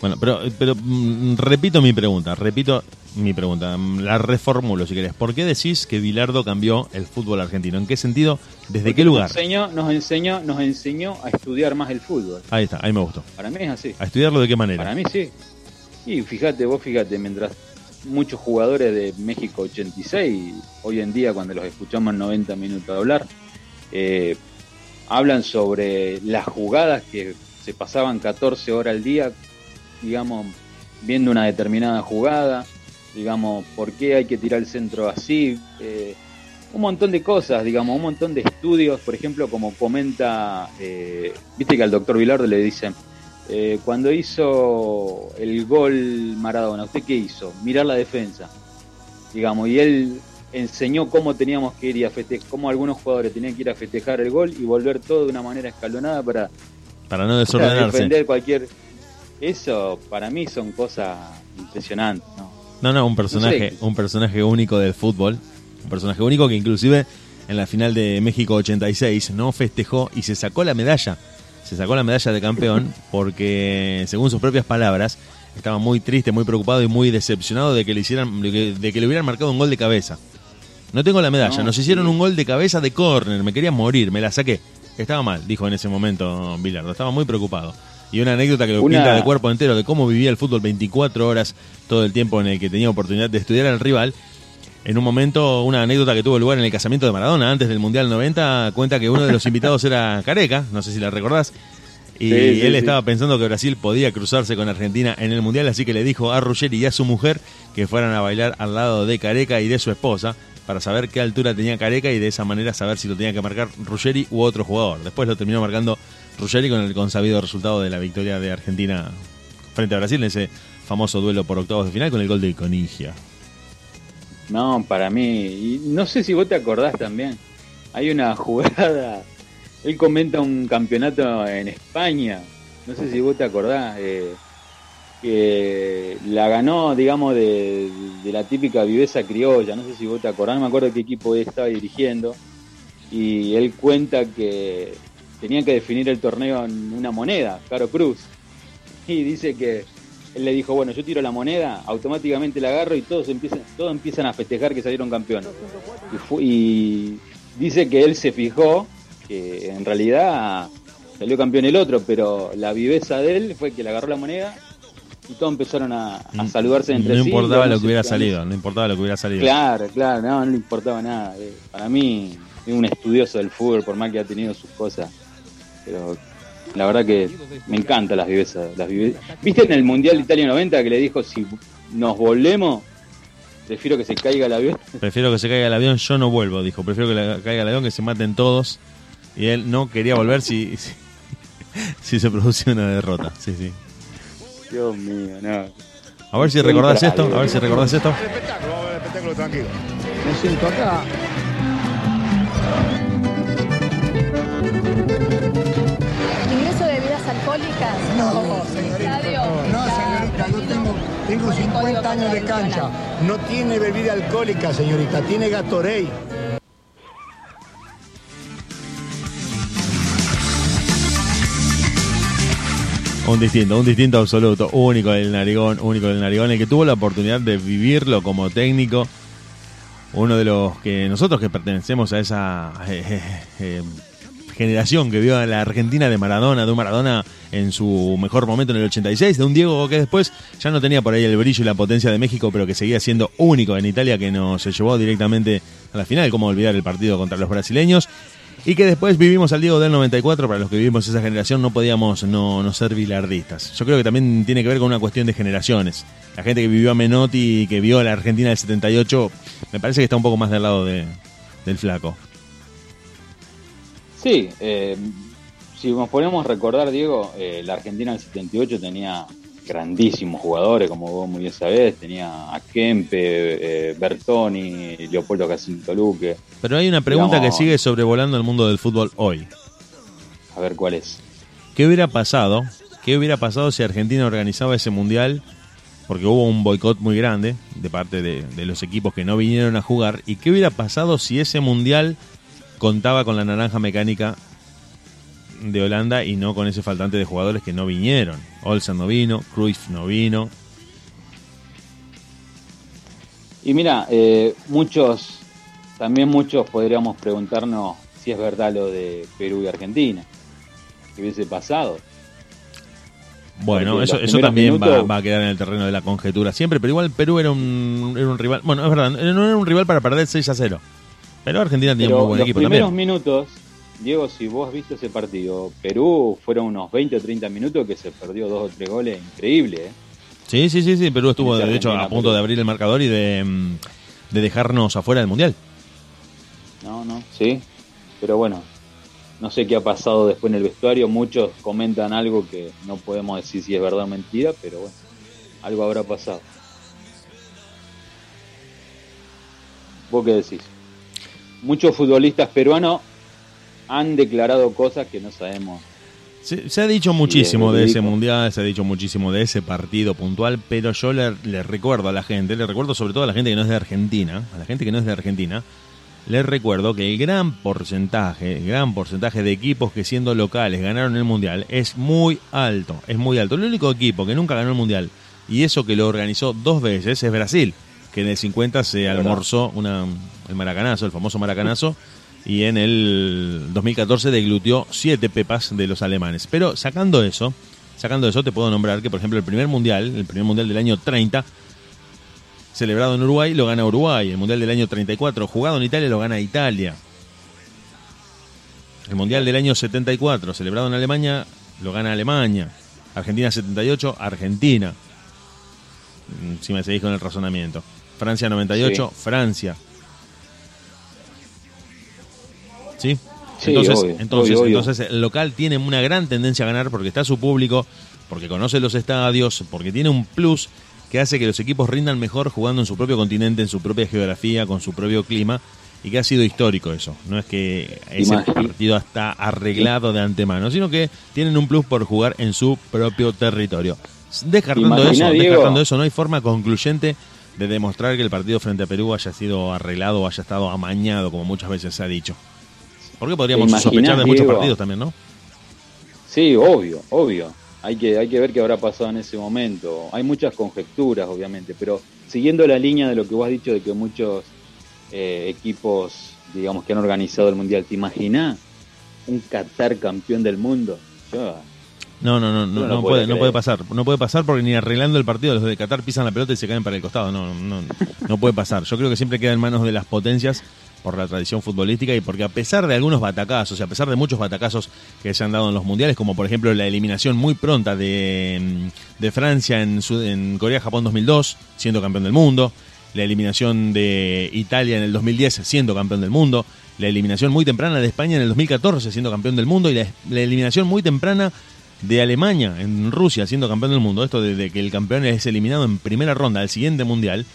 Bueno, pero, pero mm, repito mi pregunta, repito mi pregunta, la reformulo si querés. ¿Por qué decís que Bilardo cambió el fútbol argentino? ¿En qué sentido? ¿Desde Porque qué lugar? Nos enseñó, nos enseñó, nos enseñó a estudiar más el fútbol. Ahí está, ahí me gustó. Para mí es así. ¿A estudiarlo de qué manera? Para mí sí. Y fíjate, vos fíjate, mientras muchos jugadores de México 86, hoy en día cuando los escuchamos en 90 minutos hablar, eh, hablan sobre las jugadas que se pasaban 14 horas al día, digamos, viendo una determinada jugada, digamos, por qué hay que tirar el centro así, eh, un montón de cosas, digamos, un montón de estudios, por ejemplo, como comenta, eh, viste que al doctor Vilardo le dicen, eh, cuando hizo el gol Maradona, ¿usted qué hizo? Mirar la defensa, digamos, y él enseñó cómo teníamos que ir a festejar, cómo algunos jugadores tenían que ir a festejar el gol y volver todo de una manera escalonada para, Para no para desordenarse. defender cualquier... Eso para mí son cosas impresionantes, ¿no? No, no, un personaje, No sé. un personaje único del fútbol. Un personaje único que inclusive en la final de México 86 no festejó y se sacó la medalla. Se sacó la medalla de campeón porque, según sus propias palabras, estaba muy triste, muy preocupado y muy decepcionado de que le hicieran, de que, le hubieran marcado un gol de cabeza. No tengo la medalla, No, nos hicieron sí. un gol de cabeza de córner, me quería morir, me la saqué. Estaba mal, dijo en ese momento Bilardo, estaba muy preocupado. Y una anécdota que lo Una- pinta de cuerpo entero de cómo vivía el fútbol 24 horas todo el tiempo en el que tenía oportunidad de estudiar al rival. En un momento, una anécdota que tuvo lugar en el casamiento de Maradona antes del Mundial 90, cuenta que uno de los invitados era Careca, no sé si la recordás, y Sí, él sí. estaba pensando que Brasil podía cruzarse con Argentina en el Mundial, así que le dijo a Ruggeri y a su mujer que fueran a bailar al lado de Careca y de su esposa para saber qué altura tenía Careca y de esa manera saber si lo tenía que marcar Ruggeri u otro jugador. Después lo terminó marcando Ruggeri con el consabido resultado de la victoria de Argentina frente a Brasil en ese famoso duelo por octavos de final con el gol de Conigia. No, para mí, y no sé si vos te acordás también, hay una jugada, él comenta un campeonato en España, no sé si vos te acordás, eh, que la ganó, digamos, de, la típica viveza criolla, no sé si vos te acordás, no me acuerdo qué equipo estaba dirigiendo, y él cuenta que tenían que definir el torneo en una moneda, Caro Cruz, y dice que él le dijo, bueno, yo tiro la moneda, automáticamente la agarro y todos empiezan, todos empiezan a festejar que salieron campeones. Y, fu- y dice que él se fijó que en realidad salió campeón el otro, pero la viveza de él fue que le agarró la moneda y todos empezaron a, a saludarse entre no sí. importaba no lo sé que hubiera salido, no importaba lo que hubiera salido. Claro, claro, no, no le importaba nada. Eh, Para mí es un estudioso del fútbol, por más que ha tenido sus cosas. Pero la verdad que me encantan las vivezas. Las vive- ¿Viste en el Mundial de Italia 90 que le dijo si nos volvemos, prefiero que se caiga la viveza? Prefiero que se caiga el avión, yo no vuelvo, dijo. Prefiero que la- caiga el avión, que se maten todos. Y él no quería volver si, si, si se produce una derrota. Sí, sí. Dios mío, no. A ver si recordás esto, a ver si recordás esto. espectáculo, vamos a ver el espectáculo tranquilo. Me siento acá. Tengo, tengo con el 50 código años de cancha. No tiene bebida alcohólica, señorita, tiene Gatorade. Un distinto, un distinto absoluto, único del Narigón, único del Narigón, el que tuvo la oportunidad de vivirlo como técnico, uno de los que nosotros que pertenecemos a esa eh, eh, eh, generación que vio a la Argentina de Maradona, de un Maradona en su mejor momento en el 86, de un Diego que después ya no tenía por ahí el brillo y la potencia de México, pero que seguía siendo único en Italia, que nos llevó directamente a la final, como olvidar el partido contra los brasileños. Y que después vivimos al Diego del 94, para los que vivimos esa generación no podíamos no, ser bilardistas. Yo creo que también tiene que ver con una cuestión de generaciones. La gente que vivió a Menotti y que vio a la Argentina del 78, me parece que está un poco más del lado de, del flaco. Sí, eh, si nos ponemos a recordar, Diego, eh, la Argentina del 78 tenía grandísimos jugadores, como vos muy bien sabés, tenía a Kempe, eh, Bertoni, Leopoldo Cacinto Luque, Pero hay una pregunta Digamos- que sigue sobrevolando el mundo del fútbol hoy. a ver cuál es. ¿Qué hubiera pasado? ¿Qué hubiera pasado si Argentina organizaba ese mundial? Porque hubo un boicot muy grande de parte de, de los equipos que no vinieron a jugar. ¿Y qué hubiera pasado si ese mundial contaba con la naranja mecánica de Holanda y no con ese faltante de jugadores que no vinieron? Olsen no vino, Cruyff no vino. Y mira, eh, muchos, también muchos podríamos preguntarnos si es verdad lo de Perú y Argentina. ¿Qué hubiese pasado? Bueno, eso, eso también va a quedar en el terreno de la conjetura siempre, pero igual Perú era un, era un rival. Bueno, es verdad, no era un rival para perder 6 a 0. Pero Argentina tiene muy buen los equipo primeros también. minutos, Diego, si vos has visto ese partido, Perú fueron unos 20 o 30 minutos que se perdió dos o tres goles, increíble, ¿eh? Sí, sí, sí, sí. Perú estuvo, de hecho, a punto de abrir el marcador y de, mm, de dejarnos afuera del mundial. No, no, sí. Pero bueno, no sé qué ha pasado después en el vestuario. Muchos comentan algo que no podemos decir si es verdad o mentira, pero bueno, algo habrá pasado. ¿Vos qué decís? Muchos futbolistas peruanos han declarado cosas que no sabemos. Se, se ha dicho muchísimo es de ese mundial, se ha dicho muchísimo de ese partido puntual, pero yo le, le recuerdo a la gente, le recuerdo sobre todo a la gente que no es de Argentina, a la gente que no es de Argentina, le recuerdo que el gran porcentaje, el gran porcentaje de equipos que siendo locales ganaron el mundial es muy alto, es muy alto. El único equipo que nunca ganó el mundial y eso que lo organizó dos veces es Brasil, que en el 50 se almorzó una, el maracanazo, el famoso maracanazo, y en el 2014 deglutió siete pepas de los alemanes. Pero sacando eso, sacando eso, te puedo nombrar que, por ejemplo, el primer mundial, el primer mundial del año 30, celebrado en Uruguay, lo gana Uruguay. El Mundial del año 34, jugado en Italia, lo gana Italia. El Mundial del año 74, celebrado en Alemania, lo gana Alemania. Argentina 78, Argentina. Mm, Si me seguís con el razonamiento. Francia 98, Francia. ¿Sí? Sí, entonces, obvio, entonces, obvio, obvio. entonces el local tiene una gran tendencia a ganar porque está su público, porque conoce los estadios, porque tiene un plus que hace que los equipos rindan mejor jugando en su propio continente, en su propia geografía, con su propio clima, y que ha sido histórico eso. No es que ese partido está arreglado de antemano, sino que tienen un plus por jugar en su propio territorio. Descartando Imagina, eso, Diego. descartando eso, no hay forma concluyente de demostrar que el partido frente a Perú haya sido arreglado o haya estado amañado, como muchas veces se ha dicho. Porque podríamos sospechar de muchos Diego? partidos también, ¿no? Sí, obvio, obvio. Hay que, hay que ver qué habrá pasado en ese momento. Hay muchas conjeturas, obviamente, pero siguiendo la línea de lo que vos has dicho de que muchos eh, equipos, digamos, que han organizado el Mundial, ¿te imaginás un Qatar campeón del mundo? Yo, No, no, no, no, no puede, no puede pasar. No puede pasar porque ni arreglando el partido los de Qatar pisan la pelota y se caen para el costado. No, no, no puede pasar. Yo creo que siempre queda en manos de las potencias por la tradición futbolística y porque a pesar de algunos batacazos y a pesar de muchos batacazos que se han dado en los mundiales, como por ejemplo la eliminación muy pronta de, mm, de Francia en, en Corea-Japón 2002, siendo campeón del mundo, la eliminación de Italia en el 2010 siendo campeón del mundo, la eliminación muy temprana de España en el 2014 siendo campeón del mundo y la, la eliminación muy temprana de Alemania en Rusia siendo campeón del mundo, esto de, de que el campeón es eliminado en primera ronda al siguiente mundial,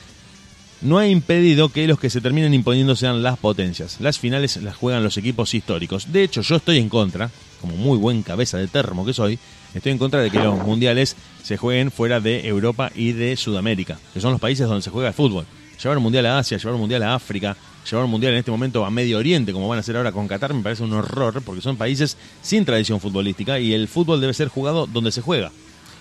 no ha impedido que los que se terminen imponiendo sean las potencias. Las finales las juegan los equipos históricos. De hecho, yo estoy en contra, como muy buen cabeza de termo que soy, estoy en contra de que los mundiales se jueguen fuera de Europa y de Sudamérica, que son los países donde se juega el fútbol. Llevar un mundial a Asia, llevar un mundial a África, llevar un mundial en este momento a Medio Oriente, como van a hacer ahora con Qatar, me parece un horror, porque son países sin tradición futbolística y el fútbol debe ser jugado donde se juega.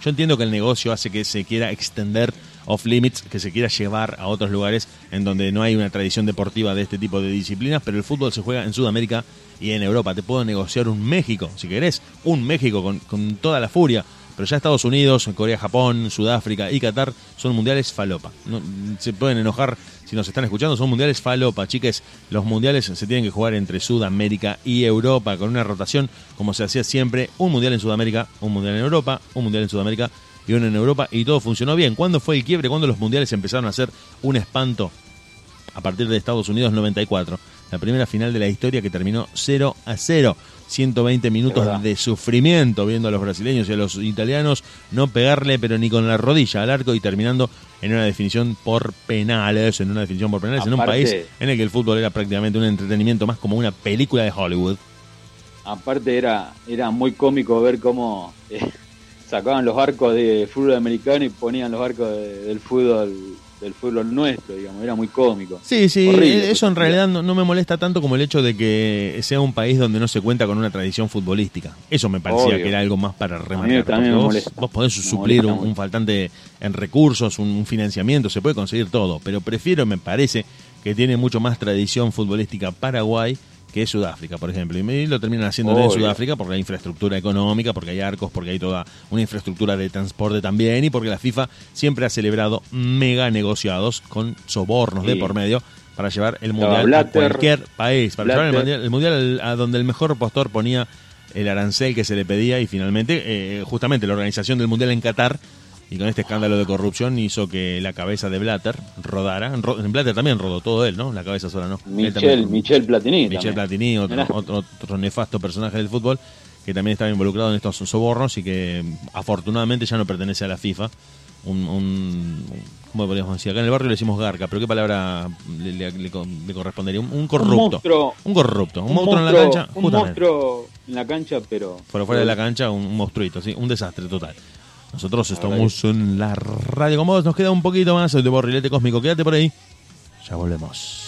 Yo entiendo que el negocio hace que se quiera extender off limits, que se quiera llevar a otros lugares en donde no hay una tradición deportiva de este tipo de disciplinas, pero el fútbol se juega en Sudamérica y en Europa. Te puedo negociar un México, si querés, un México con, toda la furia. Pero ya Estados Unidos, Corea, Japón, Sudáfrica y Qatar son mundiales falopa. No, se pueden enojar si nos están escuchando, son mundiales falopa, chiques. Los mundiales se tienen que jugar entre Sudamérica y Europa con una rotación como se hacía siempre. Un mundial en Sudamérica, un mundial en Europa, un mundial en Sudamérica y uno en Europa y todo funcionó bien. ¿Cuándo fue el quiebre? ¿Cuándo los mundiales empezaron a ser un espanto? A partir de Estados Unidos 94. La primera final de la historia que terminó 0 a 0. 120 minutos de sufrimiento viendo a los brasileños y a los italianos no pegarle pero ni con la rodilla al arco y terminando en una definición por penales, en una definición por penales, en un país en el que el fútbol era prácticamente un entretenimiento más como una película de Hollywood. aparte era, era muy cómico ver cómo eh, sacaban los arcos de fútbol americano y ponían los arcos de- del fútbol del fútbol nuestro, digamos, era muy cómico. Sí, sí, Horrible, eso en realidad no, no me molesta tanto como el hecho de que sea un país donde no se cuenta con una tradición futbolística. Eso me parecía Obvio. que era algo más para A mí rematar. también me vos, molesta. vos podés suplir un, faltante en recursos, un, un financiamiento, se puede conseguir todo, pero prefiero, me parece, que tiene mucho más tradición futbolística Paraguay que Sudáfrica, por ejemplo. Y lo terminan haciendo en. Sudáfrica porque hay infraestructura económica, porque hay arcos, porque hay toda una infraestructura de transporte también y porque la FIFA siempre ha celebrado mega negociados con sobornos de por medio para llevar el mundial a Blatter, cualquier país, para llevar el mundial, el mundial al- a donde el mejor postor ponía el arancel que se le pedía y finalmente, eh, justamente la organización del mundial en Qatar y con este escándalo de corrupción hizo que la cabeza de Blatter rodara. Ro- Blatter también rodó todo él, ¿no? La cabeza sola, ¿no? Michel, Michel Platini. Michel. Platini, otro, otro, otro nefasto personaje del fútbol que también estaba involucrado en estos sobornos y que afortunadamente ya no pertenece a la FIFA. Un, un ¿cómo podríamos decir? Acá en el barrio le decimos garca, pero ¿qué palabra le, le- le co- le correspondería? Un, un corrupto. monstruo. Un corrupto. Un, monstruo, en la cancha, un justamente. monstruo en la cancha, pero... Pero fuera de la cancha, un monstruito, ¿sí? Un desastre total. Nosotros estamos en la radio vos. Nos queda un poquito más de borrilete cósmico. Quédate por ahí. Ya volvemos.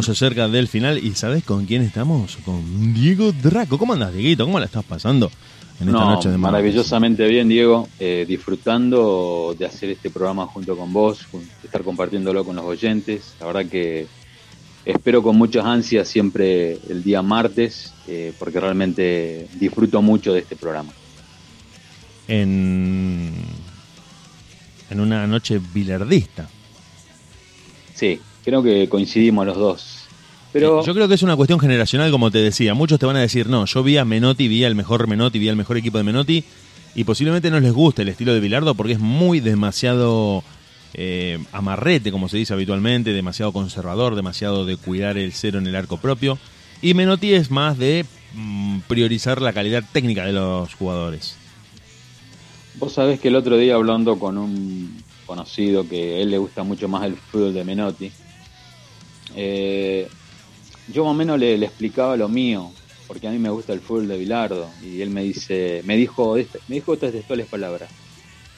Estamos cerca del final y ¿sabes con quién estamos? Con Diego Draco. ¿Cómo andas, Dieguito? ¿Cómo la estás pasando en esta No, noche de maravillosamente bien, Diego. eh, disfrutando de hacer este programa junto con vos, de estar compartiéndolo con los oyentes. La verdad que espero con muchas ansias siempre el día martes, eh, porque realmente disfruto mucho de este programa. En, en una noche bilardista. Sí, creo que coincidimos los dos. Pero Yo creo que es una cuestión generacional, como te decía. Muchos te van a decir, no, yo vi a Menotti, vi al mejor Menotti, vi al mejor equipo de Menotti, y posiblemente no les guste el estilo de Bilardo porque es muy demasiado eh, amarrete, como se dice habitualmente, demasiado conservador, demasiado de cuidar el cero en el arco propio. Y Menotti es más de mm, priorizar la calidad técnica de los jugadores. Vos sabés que el otro día hablando con un conocido que a él le gusta mucho más el fútbol de Menotti, eh, yo más o menos le, le explicaba lo mío, porque a mí me gusta el fútbol de Bilardo, y él me dice, me dijo, esta- me dijo estas textuales palabras.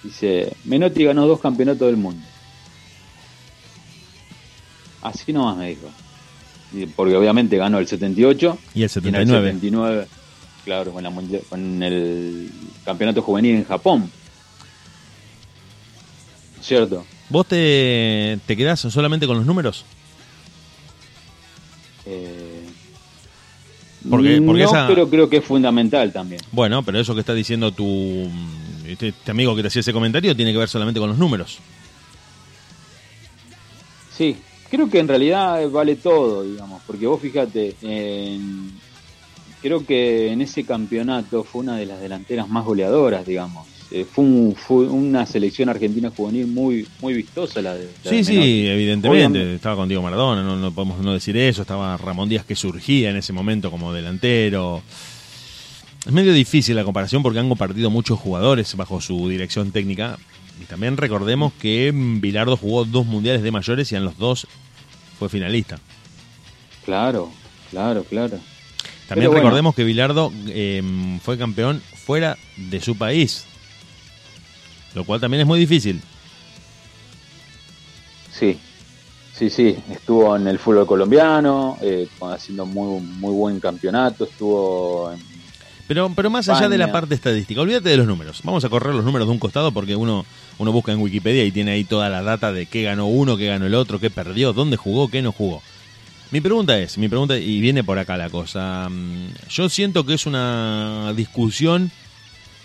Dice, Menotti ganó dos campeonatos del mundo. Así nomás me dijo. Y porque obviamente ganó el 78 Y el y en el 79. 79, claro, con, la con el campeonato juvenil en Japón. ¿Cierto? ¿Vos te, te quedás solamente con los números? Eh, Porque- porque no, esa- pero creo que es fundamental también. Bueno, pero eso que está diciendo tu este, este amigo que te hacía ese comentario tiene que ver solamente con los números. Sí, creo que en realidad vale todo, digamos, porque vos fíjate, creo que en ese campeonato fue una de las delanteras más goleadoras, digamos. Eh, fue, un- fue una selección argentina juvenil muy muy vistosa la de la Sí, de sí, evidentemente. Obviamente- Estaba con Diego Maradona, no, no podemos no decir eso. Estaba Ramón Díaz que surgía en ese momento como delantero. Es medio difícil la comparación porque han compartido muchos jugadores bajo su dirección técnica. Y también recordemos que Bilardo jugó dos mundiales de mayores y en los dos fue finalista. Claro, claro, claro. También Pero bueno. recordemos que Bilardo eh, fue campeón fuera de su país. Lo cual también es muy difícil. Sí, sí, sí. Estuvo en el fútbol colombiano, eh, haciendo muy, muy buen campeonato. Estuvo en Pero, pero más allá de la parte estadística, olvídate de los números. Vamos a correr los números de un costado porque uno, uno busca en Wikipedia y tiene ahí toda la data de qué ganó uno, qué ganó el otro, qué perdió, dónde jugó, qué no jugó. Mi pregunta es, mi pregunta, y viene por acá la cosa. mm, Yo siento que es una discusión,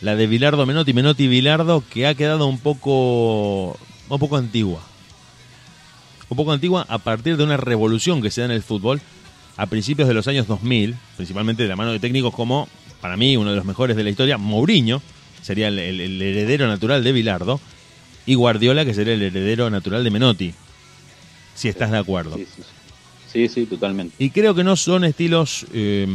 la de Bilardo Menotti, Menotti Bilardo, que ha quedado un poco, un poco antigua. Un poco antigua a partir de una revolución que se da en el fútbol a principios de los años 2000, principalmente de la mano de técnicos como, para mí, uno de los mejores de la historia, Mourinho, sería el, el- el heredero natural de Bilardo, y Guardiola, que sería el heredero natural de Menotti, si estás de acuerdo. Sí, sí, sí. Sí, sí, totalmente. Y creo que no son estilos eh,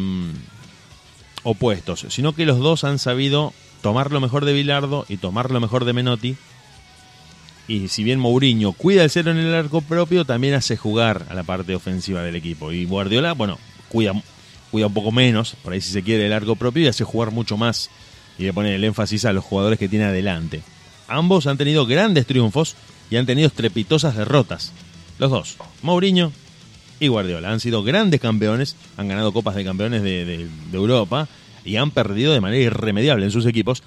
opuestos, sino que los dos han sabido tomar lo mejor de Bilardo y tomar lo mejor de Menotti. Y si bien Mourinho cuida el cero en el arco propio, también hace jugar a la parte ofensiva del equipo. Y Guardiola, bueno, cuida, cuida un poco menos, por ahí si se quiere, el arco propio y hace jugar mucho más. Y le pone el énfasis a los jugadores que tiene adelante. Ambos han tenido grandes triunfos y han tenido estrepitosas derrotas. Los dos, Mourinho y Guardiola. Han sido grandes campeones, han ganado copas de campeones de, de- de Europa y han perdido de manera irremediable en sus equipos.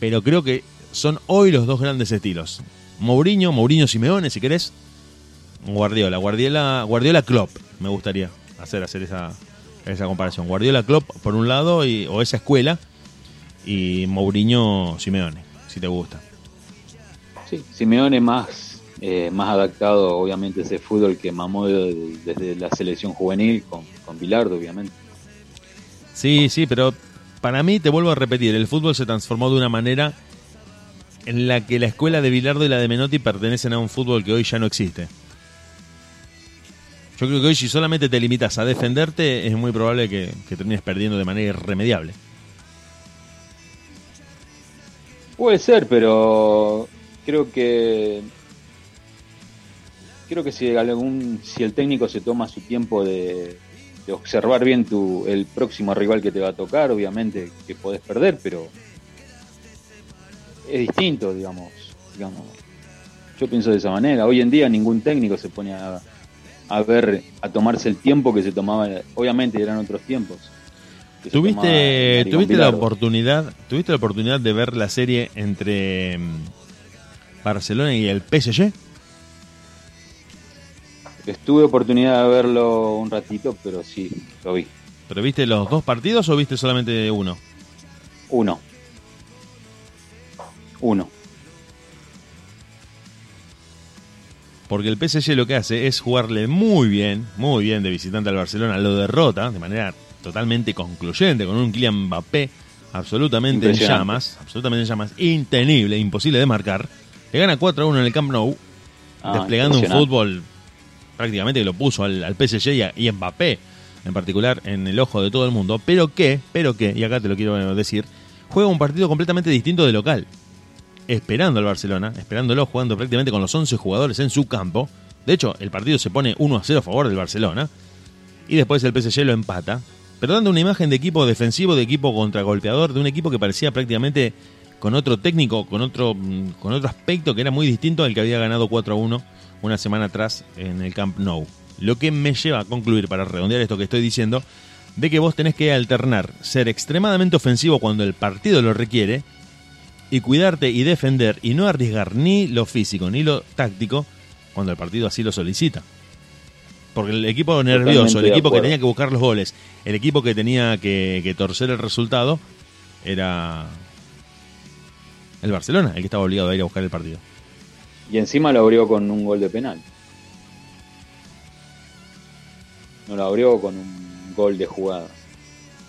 Pero creo que son hoy los dos grandes estilos. Mourinho, Mourinho Simeone, si querés. Guardiola, Guardiola, Guardiola Klopp. Me gustaría hacer, hacer esa, esa comparación. Guardiola Klopp por un lado, y, o esa escuela, y Mourinho Simeone, si te gusta. Sí, Simeone más, eh, más adaptado, obviamente, a ese fútbol que mamó de- desde la selección juvenil con, con obviamente. Sí, sí, pero para mí, te vuelvo a repetir, el fútbol se transformó de una manera en la que la escuela de Bilardo y la de Menotti pertenecen a un fútbol que hoy ya no existe. Yo creo que hoy si solamente te limitas a defenderte, es muy probable que, que termines perdiendo de manera irremediable. Puede ser, pero creo que creo que si algún si el técnico se toma su tiempo de, de observar bien tu el próximo rival que te va a tocar, obviamente que podés perder, pero es distinto, digamos, digamos. Yo pienso de esa manera. Hoy en día ningún técnico se pone a, a ver, a tomarse el tiempo que se tomaba, obviamente eran otros tiempos. ¿Tuviste, tuviste la oportunidad, tuviste la oportunidad de ver la serie entre mm, Barcelona y el PSG? Estuve oportunidad de verlo un ratito, pero sí, lo vi. ¿Pero viste los dos partidos o viste solamente uno? Uno. Uno. Porque el PSG lo que hace es jugarle muy bien, muy bien de visitante al Barcelona, lo derrota de manera totalmente concluyente, con un Kylian Mbappé absolutamente en llamas, absolutamente en llamas, intenible, imposible de marcar. Le gana 4 a 1 en el Camp Nou, Ah, desplegando un fútbol prácticamente que lo puso al, al PSG y a, Mbappé en particular en el ojo de todo el mundo, pero que, pero que, y acá te lo quiero decir, juega un partido completamente distinto de local, esperando al Barcelona, esperándolo jugando prácticamente con los 11 jugadores en su campo. De hecho, el partido se pone 1 a 0 a favor del Barcelona y después el PSG lo empata, pero dando una imagen de equipo defensivo, de equipo contragolpeador, de un equipo que parecía prácticamente con otro técnico, con otro, mm, con otro aspecto que era muy distinto al que había ganado 4 a 1 una semana atrás en el Camp Nou. Lo que me lleva a concluir, para redondear esto que estoy diciendo, de que vos tenés que alternar ser extremadamente ofensivo cuando el partido lo requiere y cuidarte y defender y no arriesgar ni lo físico ni lo táctico cuando el partido así lo solicita. Porque el equipo nervioso, el equipo que tenía que buscar los goles, el equipo que tenía que, que torcer el resultado, era el Barcelona, el que estaba obligado a ir a buscar el partido. Y encima lo abrió con un gol de penal. No lo abrió con un gol de jugada.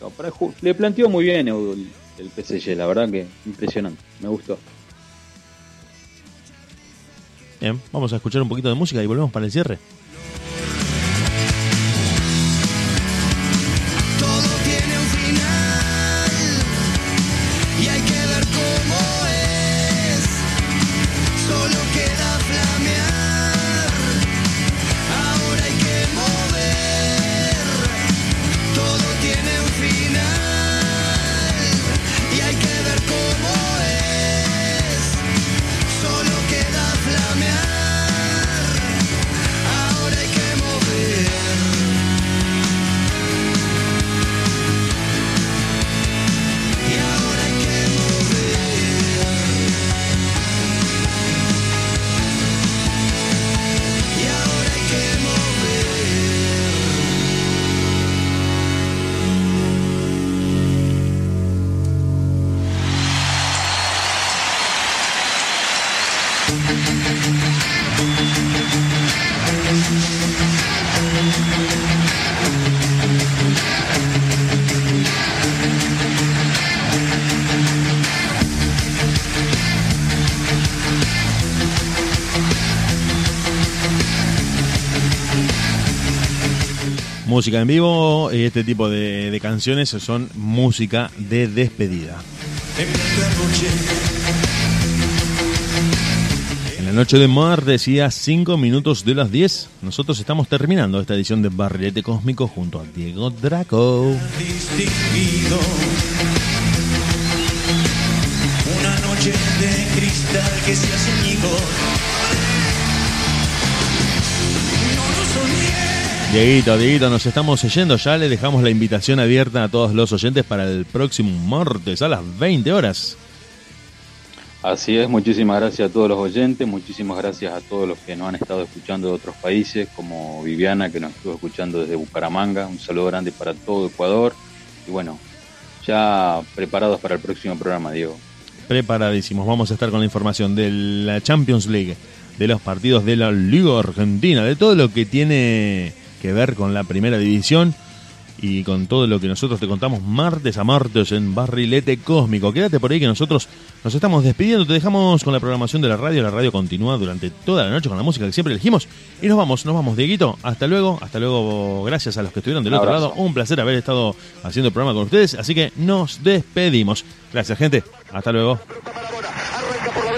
No, para le planteó muy bien el, el PSG, la verdad que impresionante. Me gustó. Bien, vamos a escuchar un poquito de música y volvemos para el cierre. Música en vivo y este tipo de, canciones son música de despedida. En la noche de martes y a 5 minutos de las 10, nosotros estamos terminando esta edición de Barrilete Cósmico junto a Diego Draco. Una noche de cristal que se hace Dieguito, Dieguito, nos estamos yendo ya, le dejamos la invitación abierta a todos los oyentes para el próximo martes a las 20 horas. Así es, muchísimas gracias a todos los oyentes, muchísimas gracias a todos los que nos han estado escuchando de otros países, como Viviana que nos estuvo escuchando desde Bucaramanga, un saludo grande para todo Ecuador y bueno, ya preparados para el próximo programa, Diego. Preparadísimos, vamos a estar con la información de la Champions League, de los partidos de la Liga Argentina, de todo lo que tiene que ver con la primera división y con todo lo que nosotros te contamos martes a martes en Barrilete Cósmico. Quédate por ahí que nosotros nos estamos despidiendo, te dejamos con la programación de la radio, la radio continúa durante toda la noche con la música que siempre elegimos. Y nos vamos, nos vamos, Dieguito, hasta luego, hasta luego, gracias a los que estuvieron del otro lado, un placer haber estado haciendo el programa con ustedes, así que nos despedimos. Gracias gente, hasta luego. Arranca por la